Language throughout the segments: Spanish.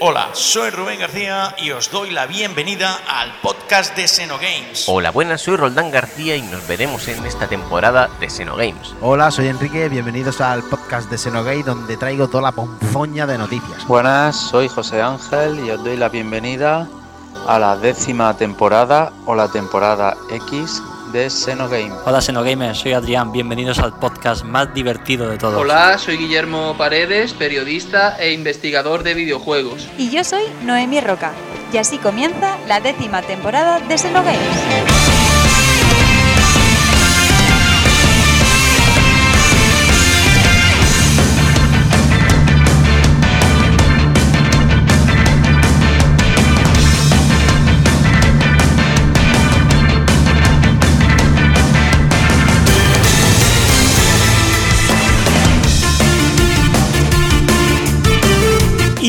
Hola, soy Rubén García y os doy la bienvenida al podcast de Xenogames. Hola, buenas, soy Roldán García y nos veremos en esta temporada de Xenogames. Hola, soy Enrique, bienvenidos al podcast de Xenogame donde traigo toda la ponzoña de noticias. Buenas, soy José Ángel y os doy la bienvenida a la décima temporada o la temporada X de Xenogame. Hola Xenogamers, soy Adrián, bienvenidos al podcast más divertido de todos. Hola, soy Guillermo Paredes, periodista e investigador de videojuegos. Y yo soy Noemí Roca. Y así comienza la décima temporada de Xenogames.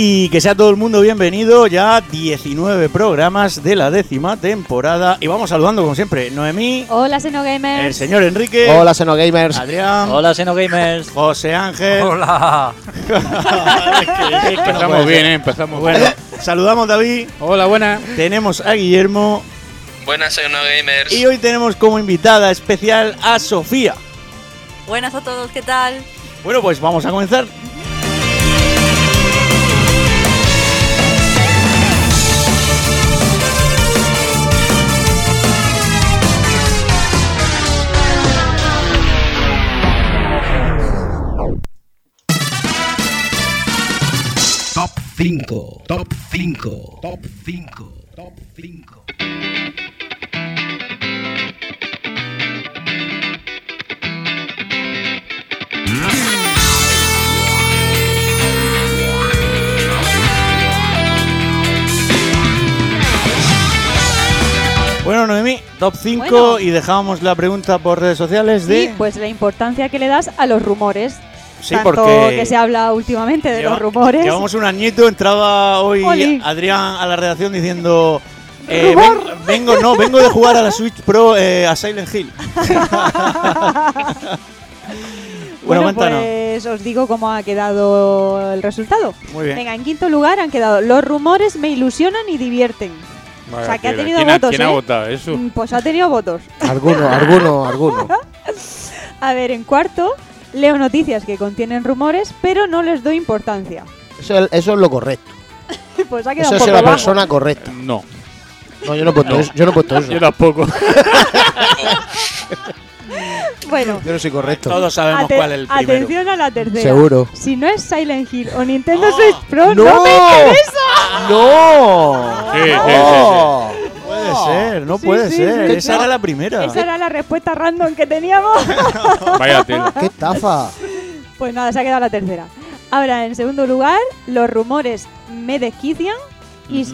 Y que sea todo el mundo bienvenido, ya 19 programas de la décima temporada. Y vamos saludando como siempre, Noemí, Hola el Xenogamers. señor Enrique, Hola, Xenogamers. Adrián, Hola Xenogamers. José Ángel. Hola. Es que- es que no puede Empezamos bien, ¿eh? Empezamos Bueno, saludamos a David, Hola, buena. tenemos a Guillermo Buenas, Xenogamers. y hoy tenemos como invitada especial a Sofía. Buenas a todos, ¿qué tal? Bueno, pues vamos a comenzar. 5. Top 5. Top 5. Top 5. Bueno, Noemí, top 5 Bueno. y dejábamos la pregunta por redes sociales de... Sí, pues la importancia que le das a los rumores. Sí, Tanto porque que se habla últimamente de lleva- los rumores. Llevamos un añito, entraba hoy Oli. Adrián a la redacción diciendo... eh, Rumor. ven- vengo, no, vengo de jugar a la Switch Pro eh, a Silent Hill. bueno, cuéntanos. pues os digo cómo ha quedado el resultado. Muy bien. Venga, en quinto lugar han quedado los rumores me ilusionan y divierten. O sea, que ha tenido ¿Quién, votos, ¿quién ¿eh? ha votado eso? Mm, Pues ha tenido votos. Alguno, alguno, alguno. A ver, en cuarto leo noticias que contienen rumores, pero no les doy importancia. Eso, eso es lo correcto. Pues ha quedado Eso un es la bajo. persona correcta. No, No, yo no he puesto eso. Yo no he puesto eso. yo tampoco. Bueno, Yo no soy correcto. Todos sabemos ate- cuál es el primero. atención a la tercera. Seguro. Si no es Silent Hill o Nintendo. Switch Pro, no, ¡No! me interesa. ¡No! Sí, sí, sí, ¡No! Puede ser, no Sí, puede sí, ser. sí. Esa era la primera. Esa era la respuesta random que teníamos. Vaya tela. ¡Qué estafa! Pues nada, se ha quedado la tercera. Ahora, en segundo lugar, los rumores me desquician y,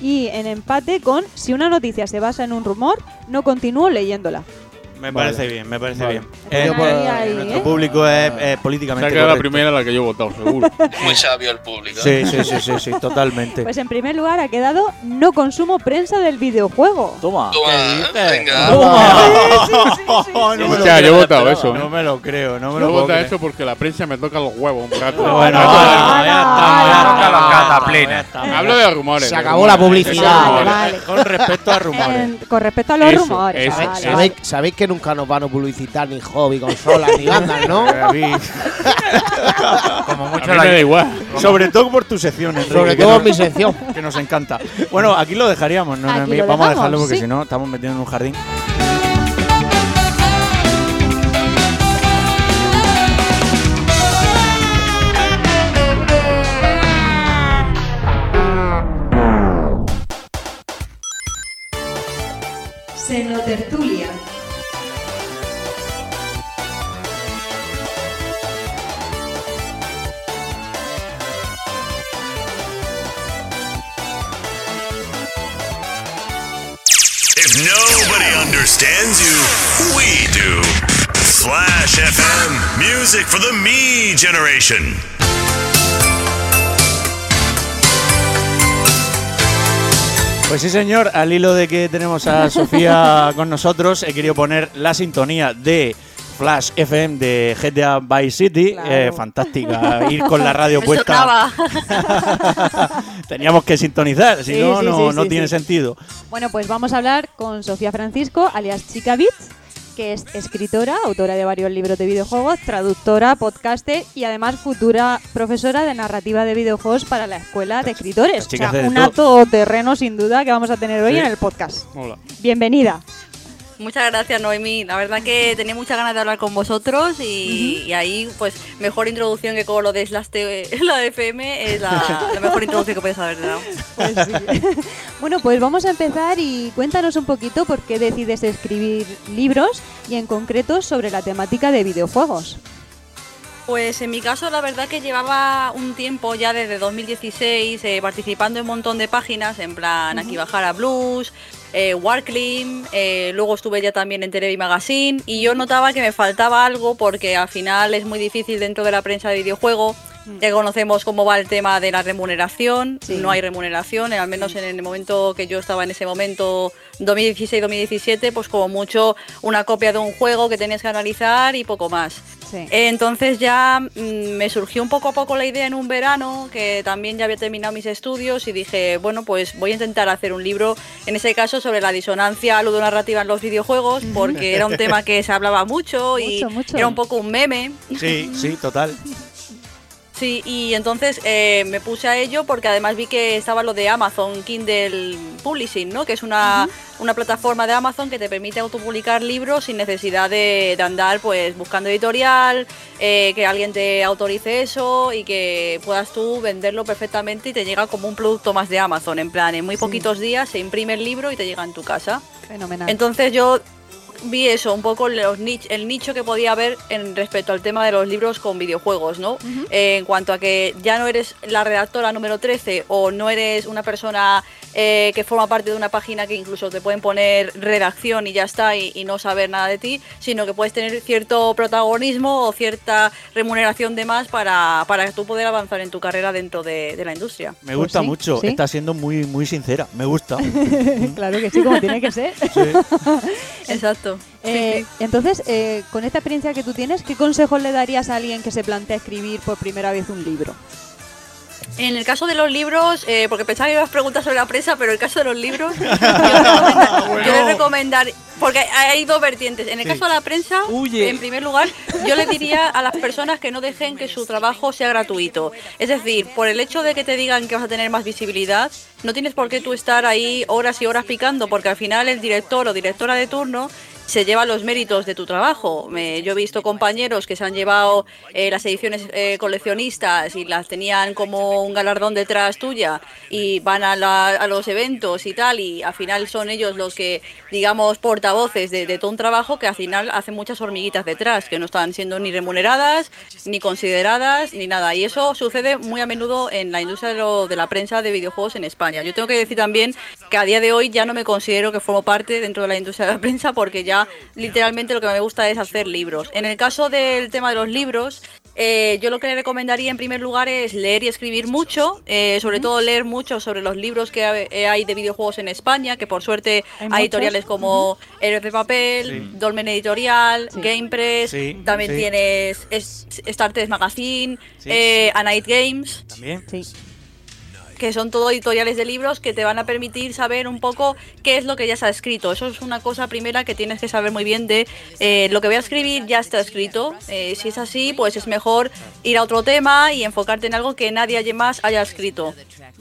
y en empate con si una noticia se basa en un rumor, no continúo leyéndola. Me parece bien, me parece Vale. bien. Ahí, Eh, ahí, nuestro ¿eh? público es, es Se ha políticamente quedado la correcto. primera la que yo he votado, seguro. Muy sabio el público. Sí, sí, sí, sí, sí, totalmente. Pues en primer lugar ha quedado no consumo prensa del videojuego. Toma. Toma, venga. No me lo Escucha, creo, yo he votado eso. No ¿eh? me lo creo, no me Yo lo he puedo votado eso porque la prensa me toca los huevos un rato. Bueno, No, ya, estamos. Hablo de rumores. Se acabó la publicidad. Vale. Con respecto a rumores. Con respecto a los rumores. vale, vale. ¿Sabéis, sabéis que nunca nos van a publicitar ni hobby, consolas, ni bandas, ¿no? Como A mí me da igual. Sobre todo por tus secciones, Sobre todo en mi sección. que nos encanta. Bueno, aquí lo dejaríamos, ¿no? Aquí Noemí? lo Vamos a dejarlo porque sí. si no estamos metidos en un jardín. Xenotertulia. If nobody understands you, we do. Slash FM, music for the me generation. Pues sí, señor, al hilo de que tenemos a Sofía con nosotros, he querido poner la sintonía de Flash FM de GTA Vice City. Claro. Eh, fantástica. Ir con la radio puesta. Teníamos que sintonizar, si Sí, no, sí, no, sí, no sí, tiene sí. sentido. Bueno, pues vamos a hablar con Sofía Francisco, alias Chica Bits, que es escritora, autora de varios libros de videojuegos, traductora, podcaster y además futura profesora de narrativa de videojuegos para la Escuela de Escritores. O sea, un todo. todoterreno sin duda que vamos a tener hoy Sí. en el podcast. Hola. Bienvenida. Muchas gracias, Noemí. La verdad que tenía muchas ganas de hablar con vosotros y, y ahí, pues, mejor introducción que con lo de Slash TV, la FM es la, la mejor introducción que puedes haber dado. Pues sí. bueno, pues vamos a empezar y cuéntanos un poquito por qué decides escribir libros y en concreto sobre la temática de videojuegos. Pues en mi caso, la verdad que llevaba un tiempo ya desde 2016 eh, participando en un montón de páginas, en plan Aquí Bajara Blues, eh, eh, luego estuve ya también en Televi Magazine y yo notaba que me faltaba algo porque al final es muy difícil dentro de la prensa de videojuego. Ya conocemos cómo va el tema de la remuneración, Sí. no hay remuneración, al menos en el momento que yo estaba en ese momento, 2016-2017, pues como mucho una copia de un juego que tenías que analizar y poco más. Sí. Entonces ya mm, me surgió un poco a poco la idea en un verano, que también ya había terminado mis estudios y dije, bueno, pues voy a intentar hacer un libro, en ese caso sobre la disonancia ludonarrativa en los videojuegos, porque era un tema que se hablaba mucho y Mucho, mucho. era un poco un meme. Sí, sí, total. Sí, y entonces eh, me puse a ello porque además vi que estaba lo de Amazon Kindle Publishing, ¿no? Que es una, una plataforma de Amazon que te permite autopublicar libros sin necesidad de, de andar pues buscando editorial, eh, que alguien te autorice eso y que puedas tú venderlo perfectamente y te llega como un producto más de Amazon. En plan, en muy Sí. poquitos días se imprime el libro y te llega en tu casa. Fenomenal. Entonces yo vi eso, un poco los nich- el nicho que podía haber en respecto al tema de los libros con videojuegos, ¿no? Eh, en cuanto a que ya no eres la redactora número 13 o no eres una persona eh, que forma parte de una página que incluso te pueden poner redacción y ya está y, y no saber nada de ti, sino que puedes tener cierto protagonismo o cierta remuneración de más para, para tú poder avanzar en tu carrera dentro de, de la industria. Me gusta sí, mucho. sí. Está siendo muy, muy sincera. Me gusta. claro que sí, como tiene que ser. Exacto. Eh, sí. Entonces, eh, con esta experiencia que tú tienes, ¿qué consejos le darías a alguien que se plantea escribir por primera vez un libro? En el caso de los libros, eh, porque pensaba que ibas a preguntar sobre la prensa, pero en el caso de los libros, yo, recomendar- yo le recomendar, porque hay dos vertientes. En el Sí. caso de la prensa, Huye. en primer lugar, yo le diría a las personas que no dejen que su trabajo sea gratuito. Es decir, por el hecho de que te digan que vas a tener más visibilidad, no tienes por qué tú estar ahí horas y horas picando, porque al final el director o directora de turno se lleva los méritos de tu trabajo. Me- yo he visto compañeros que se han llevado eh, las ediciones eh, coleccionistas y las tenían como un galardón detrás tuya y van a, la- a los eventos y tal y al final son ellos los que, digamos, portavoces de, todo un trabajo que al final hacen muchas hormiguitas detrás, que no están siendo ni remuneradas, ni consideradas, ni nada. Y eso sucede muy a menudo en la industria de, lo- de la prensa de videojuegos en España. Yo tengo que decir también que a día de hoy ya no me considero que formo parte dentro de la industria de la prensa porque ya literalmente lo que me gusta es hacer libros. En el caso del tema de los libros, eh, yo lo que le recomendaría en primer lugar es leer y escribir mucho, eh, sobre todo leer mucho sobre los libros que eh, hay de videojuegos en España, que por suerte Hay editoriales como Héroes de Papel, Sí. Dolmen Editorial, Sí. GamePress, Sí, también sí. tienes es- Star Trek Magazine, Sí. eh, A Night Games También. Que son todo editoriales de libros que te van a permitir saber un poco qué es lo que ya se ha escrito. Eso es una cosa primera que tienes que saber muy bien de eh, lo que voy a escribir ya está escrito. Eh, si es así, pues es mejor ir a otro tema y enfocarte en algo que nadie más haya escrito.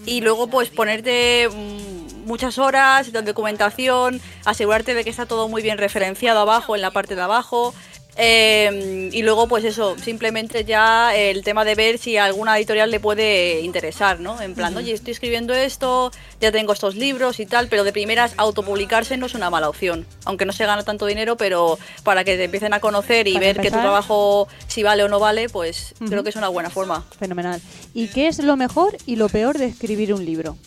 Y luego pues ponerte mm, muchas horas de documentación, asegurarte de que está todo muy bien referenciado abajo, en la parte de abajo. Eh, y luego, pues eso, simplemente ya el tema de ver si a alguna editorial le puede interesar, ¿no? En plan, oye, estoy escribiendo esto, ya tengo estos libros y tal, pero de primeras autopublicarse no es una mala opción. Aunque no se gana tanto dinero, pero para que te empiecen a conocer y Para ver que tu trabajo, si vale o no vale, pues creo que es una buena forma. Fenomenal. ¿Y qué es lo mejor y lo peor de escribir un libro?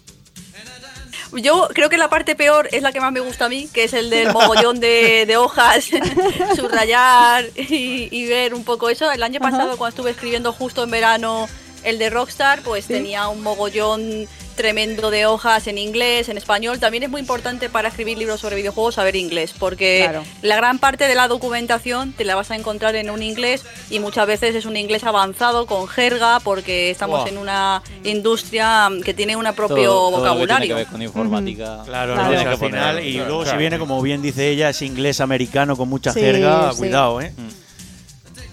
Yo creo que la parte peor es la que más me gusta a mí, que es el del mogollón de, de hojas, subrayar y, y ver un poco eso. El año Ajá. pasado, cuando estuve escribiendo justo en verano el de Rockstar, pues tenía un mogollón tremendo de hojas en inglés, en español. También es muy importante para escribir libros sobre videojuegos saber inglés, porque Claro. la gran parte de la documentación te la vas a encontrar en un inglés y muchas veces es un inglés avanzado con jerga, porque estamos en una industria mm, que tiene un propio Todo- todo lo que tiene vocabulario. que ver con informática. Claro, Tienes no, que al poner- final, y claro, luego si claro. viene, como bien dice ella, es inglés americano con mucha Sí, jerga, sí. cuidado, ¿eh?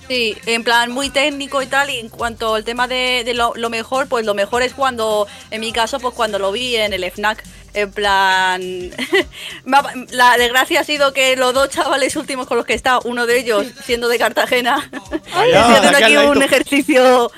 Sí, en plan muy técnico y tal, y en cuanto al tema de, de lo, lo mejor, pues lo mejor es cuando, en mi caso, pues cuando lo vi en el FNAC, en plan... la desgracia ha sido que los dos chavales últimos con los que está, uno de ellos siendo de Cartagena, haciendo aquí un ejercicio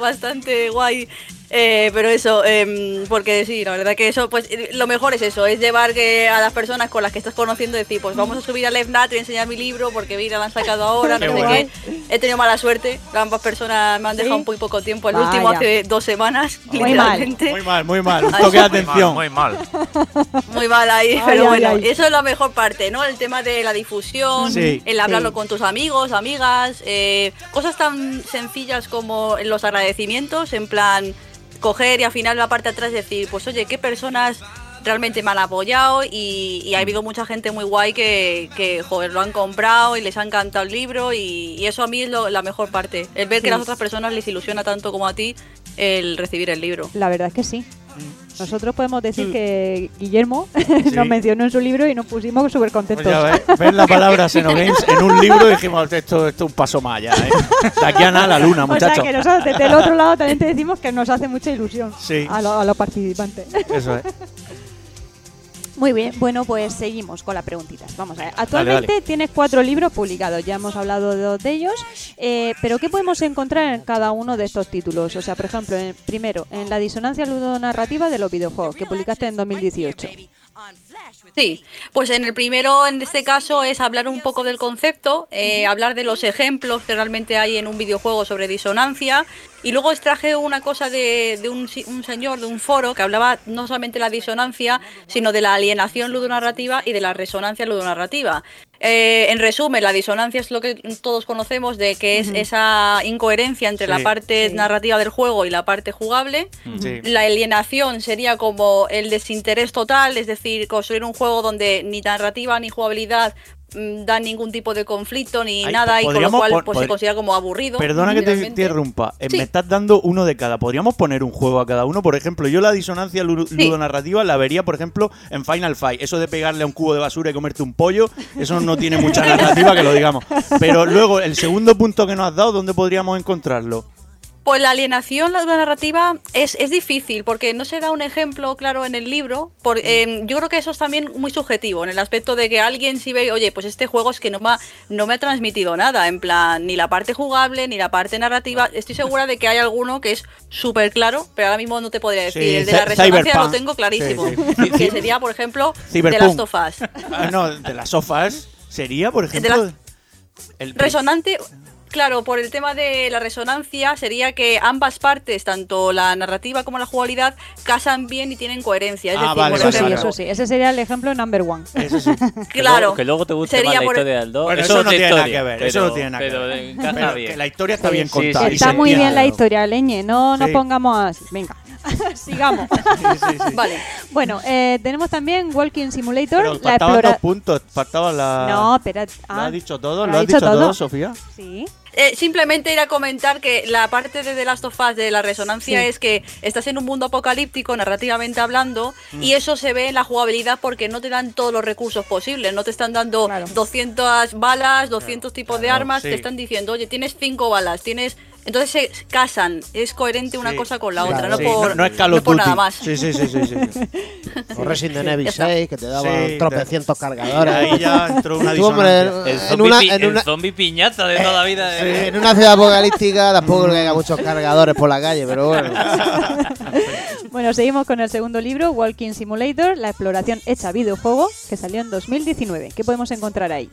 bastante guay. Eh, pero eso, em, porque sí, la verdad que eso, pues eh, lo mejor es eso, es llevar que a las personas con las que estás conociendo decir, pues vamos a subir al FNAT, te voy a enseñar mi libro porque mira, lo han sacado ahora, Qué no sé guay. qué. He tenido mala suerte, ambas personas me han dejado ¿Sí? muy poco tiempo, el Vaya. último hace dos semanas, Muy mal. literalmente. Muy mal, muy mal. Un toque de muy atención. Muy mal. Muy mal ahí, Ay, pero ay, bueno, ay. eso es la mejor parte, ¿no? El tema de la difusión, Sí. el hablarlo Sí. con tus amigos, amigas, eh, cosas tan sencillas como los agradecimientos, en plan coger y al final la parte de atrás decir, pues oye, qué personas realmente me han apoyado y, y ha habido mucha gente muy guay que, que joder, lo han comprado y les ha encantado el libro y, y eso a mí es lo- la mejor parte, el ver Sí. que a las otras personas les ilusiona tanto como a ti el recibir el libro. La verdad es que sí. Nosotros podemos decir que Guillermo Sí. nos mencionó en su libro y nos pusimos súper Pues contentos. ya ves, ves la palabra Xenogames en un libro y dijimos, esto, esto es un paso más ya, ¿eh? De aquí a nada la luna, o sea muchachos. que nosotros desde el otro lado también te decimos que nos hace mucha ilusión Sí. a, lo- a los participantes. Eso es. Muy bien, bueno, pues seguimos con las preguntitas. Vamos a ver. Actualmente dale. tienes cuatro libros publicados, ya hemos hablado de dos de ellos, eh, pero ¿qué podemos encontrar en cada uno de estos títulos? O sea, por ejemplo, en- primero, en la disonancia ludonarrativa de los videojuegos, que publicaste en 2018. Sí, pues en el primero, en este caso, es hablar un poco del concepto, eh, hablar de los ejemplos que realmente hay en un videojuego sobre disonancia. Y luego extraje una cosa de, un, un señor de un foro que hablaba no solamente de la disonancia, sino de la alienación ludonarrativa y de la resonancia ludonarrativa. Eh, en resumen, la disonancia es lo que todos conocemos de que es esa incoherencia entre la parte Sí. narrativa del juego y la parte jugable. Sí. La alienación sería como el desinterés total, es decir, construir un juego donde ni narrativa ni jugabilidad dan ningún tipo de conflicto ni Ay, nada y con lo cual pues, se considera como aburrido. Perdona que te interrumpa. Eh, Sí. Me estás dando uno de cada. ¿Podríamos poner un juego a cada uno? Por ejemplo, yo la disonancia lu- ludonarrativa la vería, por ejemplo, en Final Fight. Eso de pegarle a un cubo de basura y comerte un pollo, eso no tiene mucha narrativa, que lo digamos. Pero luego, el segundo punto que nos has dado, ¿dónde podríamos encontrarlo? Pues la alienación, la narrativa, es, es difícil porque no se da un ejemplo claro en el libro. Por, eh, yo creo que eso es también muy subjetivo, en el aspecto de que alguien si ve, oye, pues este juego es que no me ha, no me ha transmitido nada, en plan, ni la parte jugable, ni la parte narrativa. Estoy segura de que hay alguno que es súper claro, pero ahora mismo no te podría decir. Sí, el de la resonancia lo tengo clarísimo. Sí, sí. Que sería, por ejemplo, Cyberpunk. Last of Us. Ah, no, de las sofás sería, por ejemplo. el- Resonante, claro, por el tema de la resonancia sería que ambas partes, tanto la narrativa como la jugabilidad, casan bien y tienen coherencia. Es Ah, decir, vale, por Eso sí, eso sí. Ese sería el ejemplo number one. Eso sí. Que Claro. luego- que luego te guste Sería más la por- historia del 2. Bueno, eso, no tiene nada que ver. pero- eso no tiene nada que ver. Pero bien. que la historia está Sí, bien sí, contada. Está muy bien la historia, Leñe. No nos pongamos así. Venga, sigamos. Vale. bueno, eh, tenemos también Walking Simulator. Pero la faltaban explora- dos puntos. Faltaba la. No, espera. ¿Lo ah, has dicho todo? ¿lo ¿Lo ha has dicho dicho todo? todo, Sofía? Sí. Eh, simplemente ir a comentar que la parte de The Last of Us de la resonancia Sí. es que estás en un mundo apocalíptico, narrativamente hablando, Mm. y eso se ve en la jugabilidad porque no te dan todos los recursos posibles. No te están dando Claro. 200 balas, 200 tipos de armas, sí. te están diciendo, oye, tienes 5 balas, tienes. Entonces se casan, es coherente una Sí. cosa con la Claro. otra, no, Sí, por, no, no es Call no of por Duty. nada más. Sí, sí, sí, sí. sí, sí. O Resident Evil Ya está. 6, que te daban Sí, tropecientos cargadores. ahí ya entró una disonancia. El en zombie, una, en el una- zombie piñata de toda la vida. sí, de- en una ciudad apocalíptica tampoco creo que haya muchos cargadores por la calle, pero bueno. Bueno, seguimos con el segundo libro, Walking Simulator, la exploración hecha videojuego, que salió en 2019. ¿Qué podemos encontrar ahí?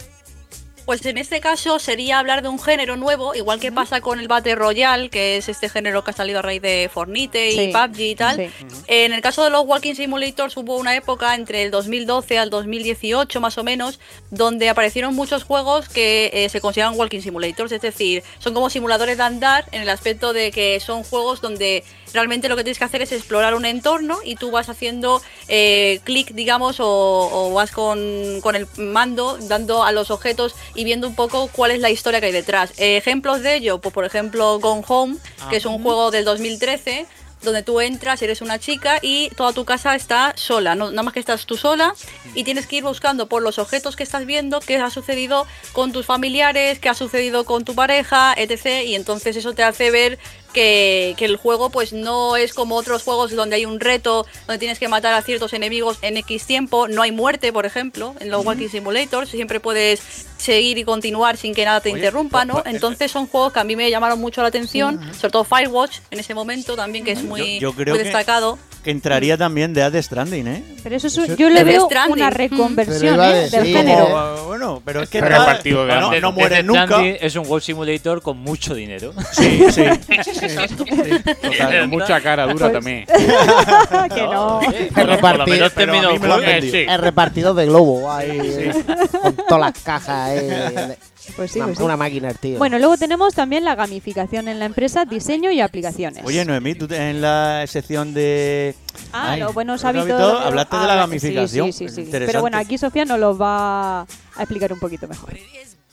Pues en este caso sería hablar de un género nuevo, igual que pasa con el Battle Royale, que es este género que ha salido a raíz de Fornite y PUBG y tal. sí. En el caso de los Walking Simulators hubo una época entre el 2012 al 2018 más o menos, donde aparecieron muchos juegos que eh, se consideran Walking Simulators, es decir, son como simuladores de andar en el aspecto de que son juegos donde realmente lo que tienes que hacer es explorar un entorno y tú vas haciendo eh, clic, digamos, o, o vas con, con el mando dando a los objetos y viendo un poco cuál es la historia que hay detrás. Eh, ejemplos de ello, pues por ejemplo Gone Home, que es un juego del 2013 donde tú entras, eres una chica y toda tu casa está sola, no, nada más que estás tú sola y tienes que ir buscando por los objetos que estás viendo qué ha sucedido con tus familiares, qué ha sucedido con tu pareja, etc. Y entonces eso te hace ver que, que el juego pues no es como otros juegos donde hay un reto, donde tienes que matar a ciertos enemigos en X tiempo, no hay muerte, por ejemplo, en los Walking Simulators, siempre puedes seguir y continuar sin que nada te interrumpa, ¿no? Entonces son juegos que a mí me llamaron mucho la atención, sobre todo Firewatch en ese momento también, que es muy, yo creo muy destacado. Que entraría también de Death Stranding, ¿eh? Pero eso es un- yo le Death veo Stranding. una reconversión Pero iba a ¿eh? del decir, género. Bueno, pero es que Pero está- partido de no, antes. no muere Death nunca. Stranding es un World Simulator con mucho dinero. Sí, sí. Total, mucha cara dura Pues- también. que no. Oye, por lo- por lo repartir- menos pero a terminó mí el me lo han juego. vendido. sí. El repartido de globo ahí, con todas las cajas. eh, Pues sí, una, pues sí. una máquina, tío. Bueno, luego tenemos también la gamificación en la empresa, diseño y aplicaciones. Oye, Noemí, tú en la sección de. Ah, Ay, los buenos hábitos. hábitos, hablaste de la Habla- gamificación. Sí, sí, sí. Pero bueno, aquí Sofía nos lo va a explicar un poquito mejor.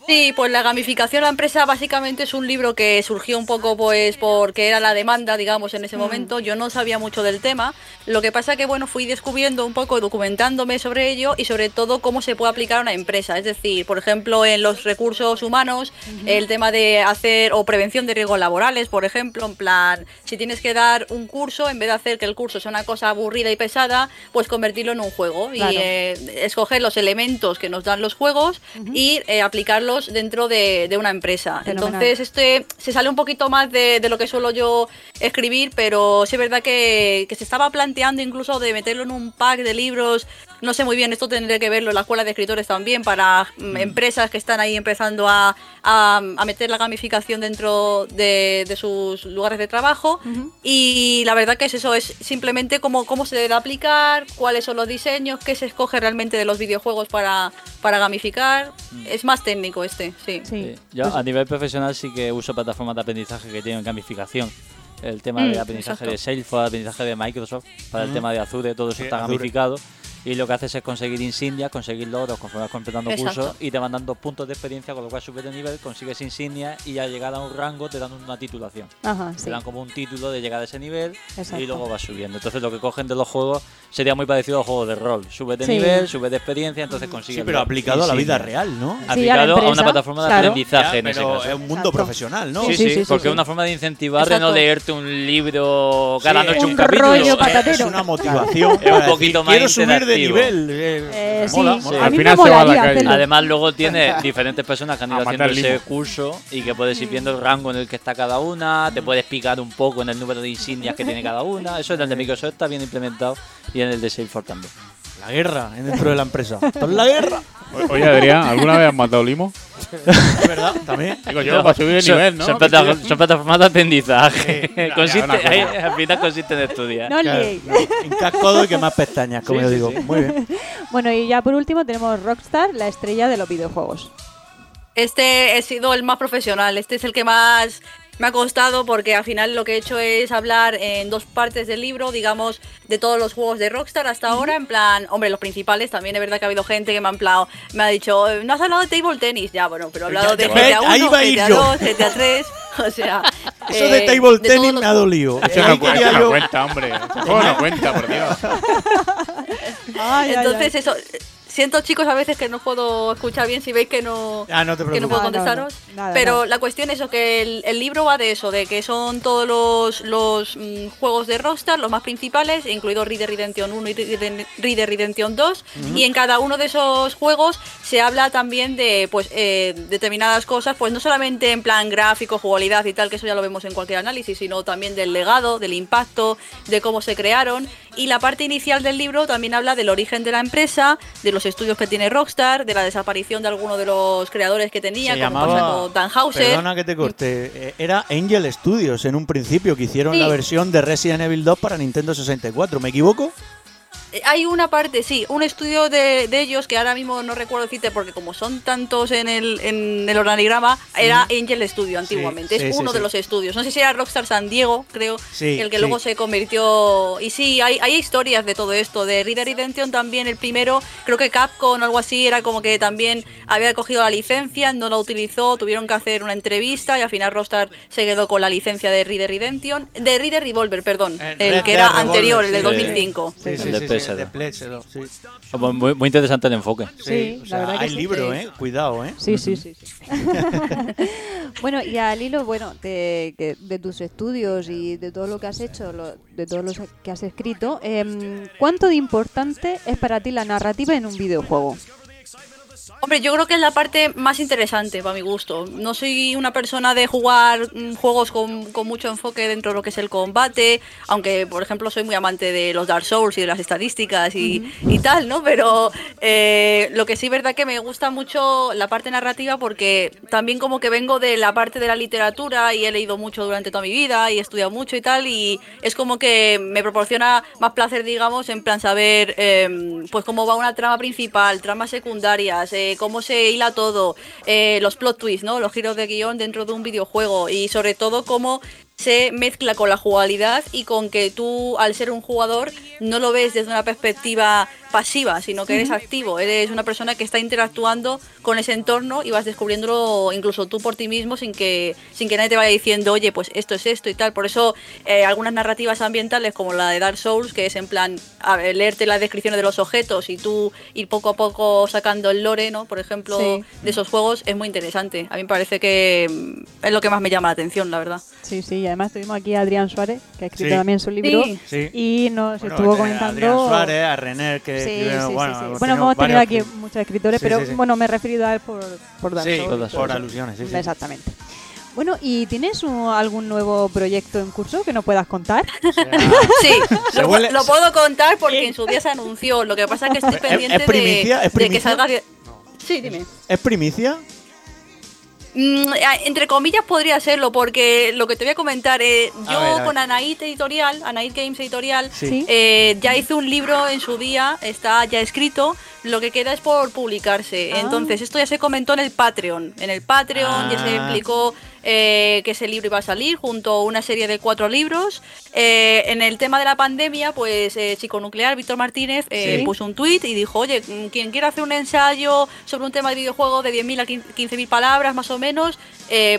Sí, pues la gamificación a la empresa básicamente es un libro que surgió un poco pues porque era la demanda, digamos, en ese momento. Yo no sabía mucho del tema. Lo que pasa que bueno, fui descubriendo un poco, documentándome sobre ello y sobre todo cómo se puede aplicar a una empresa. Es decir, por ejemplo, en los recursos humanos, el tema de hacer o prevención de riesgos laborales, por ejemplo, en plan, si tienes que dar un curso, en vez de hacer que el curso sea una cosa aburrida y pesada, pues convertirlo en un juego Claro. y eh, escoger los elementos que nos dan los juegos y eh, aplicarlos dentro de, de una empresa. Fenomenal. Entonces, este se sale un poquito más de, de lo que suelo yo escribir, pero sí es verdad que, que se estaba planteando incluso de meterlo en un pack de libros. No sé muy bien, esto tendré que verlo en la escuela de escritores también, para mm, empresas que están ahí empezando a, a- a meter la gamificación dentro de, de sus lugares de trabajo. Y la verdad que es eso, es simplemente cómo, cómo se debe aplicar, cuáles son los diseños, qué se escoge realmente de los videojuegos para, para gamificar. Es más técnico este, sí. Sí. Yo a nivel profesional sí que uso plataformas de aprendizaje que tienen gamificación. El tema Mm, de aprendizaje exacto. de Salesforce, aprendizaje de Microsoft, para el Mm. tema de Azure, todo eso Sí, está Azure. gamificado. Y lo que haces es conseguir insignias, conseguir logros conforme vas completando Exacto. cursos y te van dando puntos de experiencia, con lo cual subes de nivel, consigues insignias y al llegar a un rango te dan una titulación. Ajá, Te sí. dan como un título de llegar a ese nivel Exacto. y luego vas subiendo. Entonces lo que cogen de los juegos sería muy parecido a los juegos de rol. Subes de Sí. nivel, subes de experiencia, entonces consigues. Sí, pero aplicado a la vida real, ¿no? A Aplicado a, una plataforma de claro. aprendizaje Ya, en ese caso. es un mundo Exacto. profesional, ¿no? Sí, Sí, sí, sí, sí, porque sí. es una forma de incentivar de no leerte un libro cada Sí, noche un, un capítulo. rollo patatero. Es una motivación. Es un poquito más Quiero subir de interactivo. nivel. eh, Eh, sí, mola, sí. mola. a Al mí me final se va a la molaría calle. hacerlo. Además, luego tiene diferentes personas que han ido haciendo ese curso y que puedes ir viendo el rango en el que está cada una, te puedes picar un poco en el número de insignias que tiene cada una. Eso en el de Microsoft está bien implementado y en el de Salesforce también. La guerra dentro de la empresa. Esto es la guerra. Oye, Adrián, ¿alguna vez has matado limo? Es verdad, también. Digo yo, para subir el Son- nivel, ¿no? Son, plata- son plataformas de aprendizaje. ya, Consiste, una cosa. ahí, al final consiste en estudiar. No Claro, liéis. no, En cascodo y que más pestañas, como Sí, yo sí, digo. sí. Muy bien. Bueno, y ya por último tenemos Rockstar, la estrella de los videojuegos. Este he sido el más profesional, este es el que más me ha costado porque al final lo que he hecho es hablar en dos partes del libro, digamos, de todos los juegos de Rockstar hasta ahora, en plan, hombre, los principales, también es verdad que ha habido gente que me ha, en plan- me ha dicho, "Eh, no has hablado de table tennis, ya, bueno, pero he hablado Ya, de GTA 1, ahí iba a ir GTA yo. 2, GTA 3, o sea... Eso eh, de table tenis todos los me ha dolido. Eso no cuenta, no hombre. Juego no cuenta, por Dios. Entonces eso, eh, siento chicos a veces que no puedo escuchar bien si veis que no, Ah, no te que no puedo no, contestaros. no. Nada, pero nada. la cuestión es eso, que el, el libro va de eso, de que son todos los, los mm, juegos de Rockstar, los más principales, incluido Red Dead Redemption 1 y Red Dead- Red Dead Redemption 2. Y en cada uno de esos juegos se habla también de pues eh, determinadas cosas, pues no solamente en plan gráfico, jugabilidad y tal, que eso ya lo vemos en cualquier análisis, sino también del legado, del impacto, de cómo se crearon. Y la parte inicial del libro también habla del origen de la empresa, de los estudios que tiene Rockstar, de la desaparición de alguno de los creadores que tenía, Se como pasa llamaba- con Dan. Perdona que te corte. eh, Era Angel Studios en un principio que hicieron Sí. la versión de Resident Evil 2 para Nintendo 64. ¿Me equivoco? Eh, Hay una parte, sí, un estudio de, de ellos que ahora mismo no recuerdo decirte porque como son tantos en el, en el organigrama, era Angel Studio antiguamente. sí, es sí, uno sí. de los estudios. No sé si era Rockstar San Diego, creo, Sí, el que sí. luego se convirtió... Y sí, hay, hay historias de todo esto. De Red Dead Redemption también, el primero, creo que Capcom o algo así, era como que también había cogido la licencia, no la utilizó, tuvieron que hacer una entrevista y al final Rockstar se quedó con la licencia de Red Dead Redemption. De Red Dead Revolver, perdón, el Red que era Revolver, anterior, el del 2005. Sí, sí, El sí, de sí, PS2. el de PS2, sí. Muy, interesante el enfoque. Sí, o la sea, verdad que hay sí. libro. ¿eh? Cuidado, ¿eh? Sí, sí, sí. sí. bueno, y al hilo, bueno, de, que- de tus estudios y de todo lo que has hecho, lo- de todo lo que has escrito, em, ¿cuánto de importante es para ti la narrativa en un videojuego? Hombre, yo creo que es la parte más interesante para mi gusto. No soy una persona de jugar mm, juegos con, con mucho enfoque dentro de lo que es el combate, aunque, por ejemplo, soy muy amante de los Dark Souls y de las estadísticas y, y tal, ¿no? Pero eh, lo que sí es verdad que me gusta mucho la parte narrativa porque también como que vengo de la parte de la literatura y he leído mucho durante toda mi vida y he estudiado mucho y tal y es como que me proporciona más placer, digamos, en plan saber eh, pues cómo va una trama principal, tramas secundarias, eh, cómo se hila todo, eh, los plot twists, ¿no? Los giros de guion dentro de un videojuego y sobre todo cómo se mezcla con la jugabilidad y con que tú, al ser un jugador, no lo ves desde una perspectiva pasiva, sino que eres activo, eres una persona que está interactuando con ese entorno y vas descubriéndolo incluso tú por ti mismo sin que, sin que nadie te vaya diciendo, oye, pues esto es esto y tal. Por eso eh, algunas narrativas ambientales como la de Dark Souls, que es en plan a ver, leerte las descripciones de los objetos y tú ir poco a poco sacando el lore, ¿no? Por ejemplo, Sí. de esos juegos, es muy interesante. A mí me parece que mm, es lo que más me llama la atención, la verdad. Sí, sí, y además tuvimos aquí a Adrián Suárez, que ha escrito Sí. también su libro, Sí. Sí. y nos Bueno, estuvo eh, comentando... Adrián Suárez, a René, que sí, bueno, sí, sí. hemos Bueno, tenido hemos tenido aquí muchos escritores, Sí, pero sí, sí. bueno, me he referido a él por, por Dark Sí, por alusiones, sí, sí. Exactamente. Bueno, ¿y tienes un- algún nuevo proyecto en curso que nos puedas contar? Sí, lo, huele- lo puedo contar porque en su día se anunció. Lo que pasa es que estoy ¿Es- pendiente es primicia? de, ¿Es de que salga. de- Sí, dime. ¿Es primicia? Mm, entre comillas podría serlo, porque lo que te voy a comentar, eh, A yo ver, a ver. con Anaid Editorial, Anaid Games Editorial, Sí. Eh, ya hice un libro en su día, está ya escrito, lo que queda es por publicarse. Ah. Entonces, esto ya se comentó en el Patreon. En el Patreon ya se Ah. explicó eh, que ese libro iba a salir junto a una serie de cuatro libros. Eh, en el tema de la pandemia, pues eh, Chico Nuclear, Víctor Martínez, Sí. puso un tuit y dijo, oye, mm, quien quiera hacer un ensayo sobre un tema de videojuego de 10.000 a 15.000 palabras más o menos,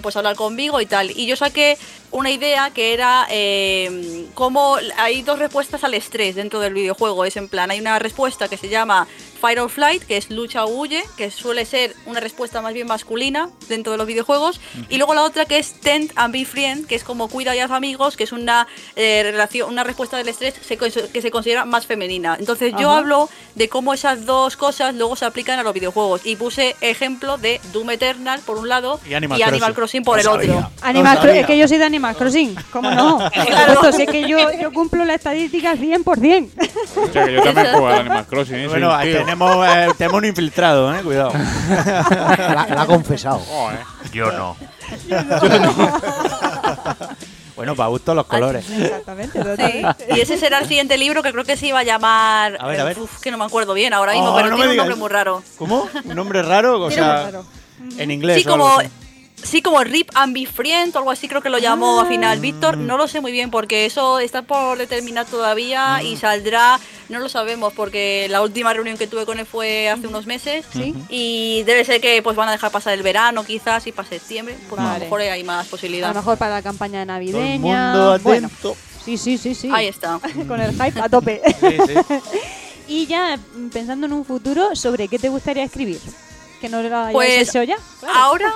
pues hablar conmigo y tal. Y yo saqué una idea que era eh, cómo hay dos respuestas al estrés dentro del videojuego. Es en plan, hay una respuesta que se llama Fire or Flight, que es lucha o huye, que suele ser una respuesta más bien masculina dentro de los videojuegos. Y luego la otra que es Tent and Be Friend, que es como cuida y haz amigos, que es una eh, relación, una respuesta del estrés que se considera más femenina. Entonces yo hablo de cómo esas dos cosas luego se aplican a los videojuegos. Y puse ejemplo de Doom Eternal por un lado Y Animal Crossing. Crossing por el otro. Animal es que yo soy de Animal Crossing, ¿cómo no? Por Claro. supuesto, si es que yo, yo cumplo la estadística al 100%. O sea, que yo también juego al Animal Crossing. ¿eh? Bueno, ahí tenemos, eh, tenemos un infiltrado, ¿eh? Cuidado. La, la ha confesado. Joder. Yo no. bueno, para gusto los colores. Exactamente. Sí, totalmente. y ese será el siguiente libro que creo que se iba a llamar. A ver, a ver. Uf, que no me acuerdo bien ahora mismo, Oh, pero no tiene un nombre muy raro. ¿Cómo? ¿Un nombre raro? O sea, raro. en inglés. Sí, o algo como, así. Sí, como Rip and Be Friend o algo así creo que lo llamó Ah. al final Víctor. No lo sé muy bien porque eso está por determinar todavía Mm. y saldrá, no lo sabemos porque la última reunión que tuve con él fue hace unos meses Sí. y debe ser que pues van a dejar pasar el verano quizás y para septiembre, pues a lo mejor hay más A posibilidad. lo mejor para la campaña Todo el navideña. mundo Bueno, sí, sí, sí, sí. Ahí está. Con el hype a tope. Sí, sí. y ya mm, pensando en un futuro, ¿sobre qué te gustaría escribir? Que no hayáis Pues, hecho ya. Claro. Ahora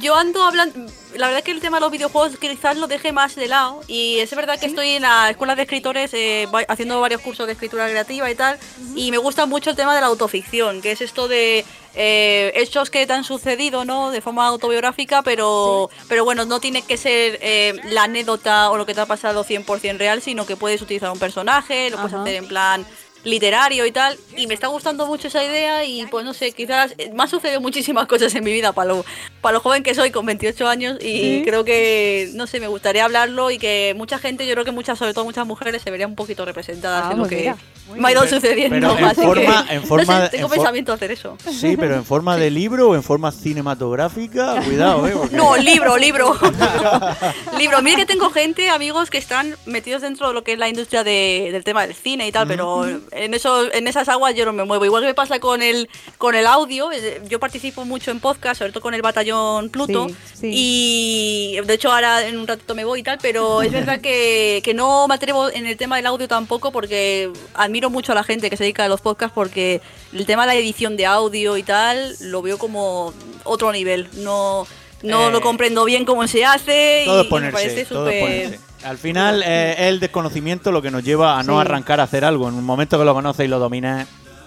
yo ando hablando, la verdad que el tema de los videojuegos quizás lo deje más de lado. Y es verdad que estoy en la escuela de escritores eh, haciendo varios cursos de escritura creativa y tal. Y me gusta mucho el tema de la autoficción, que es esto de eh, hechos que te han sucedido, ¿no? De forma autobiográfica, pero, pero bueno, no tiene que ser eh, la anécdota o lo que te ha pasado 100% real, sino que puedes utilizar un personaje, lo puedes hacer en plan literario y tal y me está gustando mucho esa idea y pues no sé quizás me han sucedido muchísimas cosas en mi vida para lo, para lo joven que soy con 28 años y Sí. creo que no sé me gustaría hablarlo y que mucha gente yo creo que muchas sobre todo muchas mujeres se verían un poquito representadas Ah, en lo pues que mira, me ha ido sucediendo Pero en así que, forma- en no forma- sé, tengo en pensamiento hacer eso Sí, pero en forma de libro o en forma cinematográfica, cuidado, ¿eh? porque- No, libro, libro. libro. Mire que tengo gente, amigos, que están metidos dentro de lo que es la industria de- del tema del cine y tal, pero en eso, en esas aguas yo no me muevo. Igual que me pasa con el, con el audio, eh, yo participo mucho en podcast, sobre todo con el batallón Pluto. Sí, sí. Y de hecho ahora en un ratito me voy y tal, pero es verdad que, que no me atrevo en el tema del audio tampoco porque admiro mucho a la gente que se dedica a los podcasts porque el tema de la edición de audio y tal lo veo como otro nivel. No, no Eh, lo comprendo bien cómo se hace Todo y, y me ponerse, parece súper... ponerse. Al final eh, es el desconocimiento lo que nos lleva a no Sí. arrancar a hacer algo. En un momento que lo conoces y lo dominas,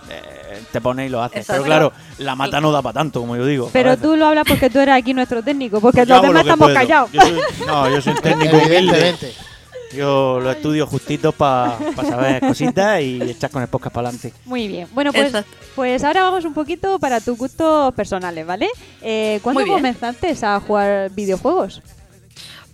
eh, te pones y lo haces. Exacto. Pero claro, la mata no da para tanto, como yo digo. Pero tú lo hablas porque tú eres aquí nuestro técnico, porque Yo los demás lo estamos puedo. callados. Yo soy- no, yo soy un técnico humilde. Yo lo estudio justito para saber cositas y echar con el podcast para adelante. Muy bien. Bueno, pues, Exacto. pues ahora vamos un poquito para tus gustos personales, ¿vale? Eh, ¿Cuándo comenzaste a jugar videojuegos?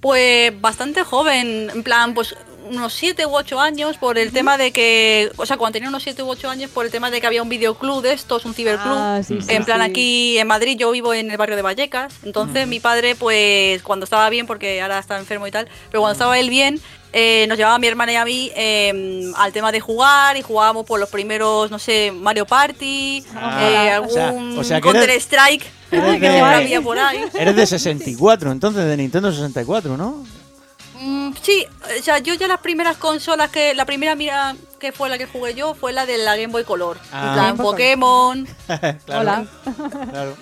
Pues bastante joven, en plan, pues unos 7 u 8 años por el tema de que, o sea, cuando tenía unos 7 u 8 años por el tema de que había un videoclub de estos, un ciberclub. Ah, sí, sí, en plan, sí. aquí en Madrid yo vivo en el barrio de Vallecas, entonces mi padre, pues cuando estaba bien, porque ahora está enfermo y tal, pero cuando estaba él bien, eh, nos llevaba a mi hermana y a mí eh, al tema de jugar y jugábamos por los primeros, no sé, Mario Party, Ah, eh, o sea- algún o sea que eres- Counter Strike eres que de- había por ahí. Eres de 64, entonces de Nintendo 64, ¿no? Mm, sí, o sea, yo ya las primeras consolas que. La primera mira que fue la que jugué yo fue la de la Game Boy Color. Ah. En plan, Pokémon. claro, Hola. claro.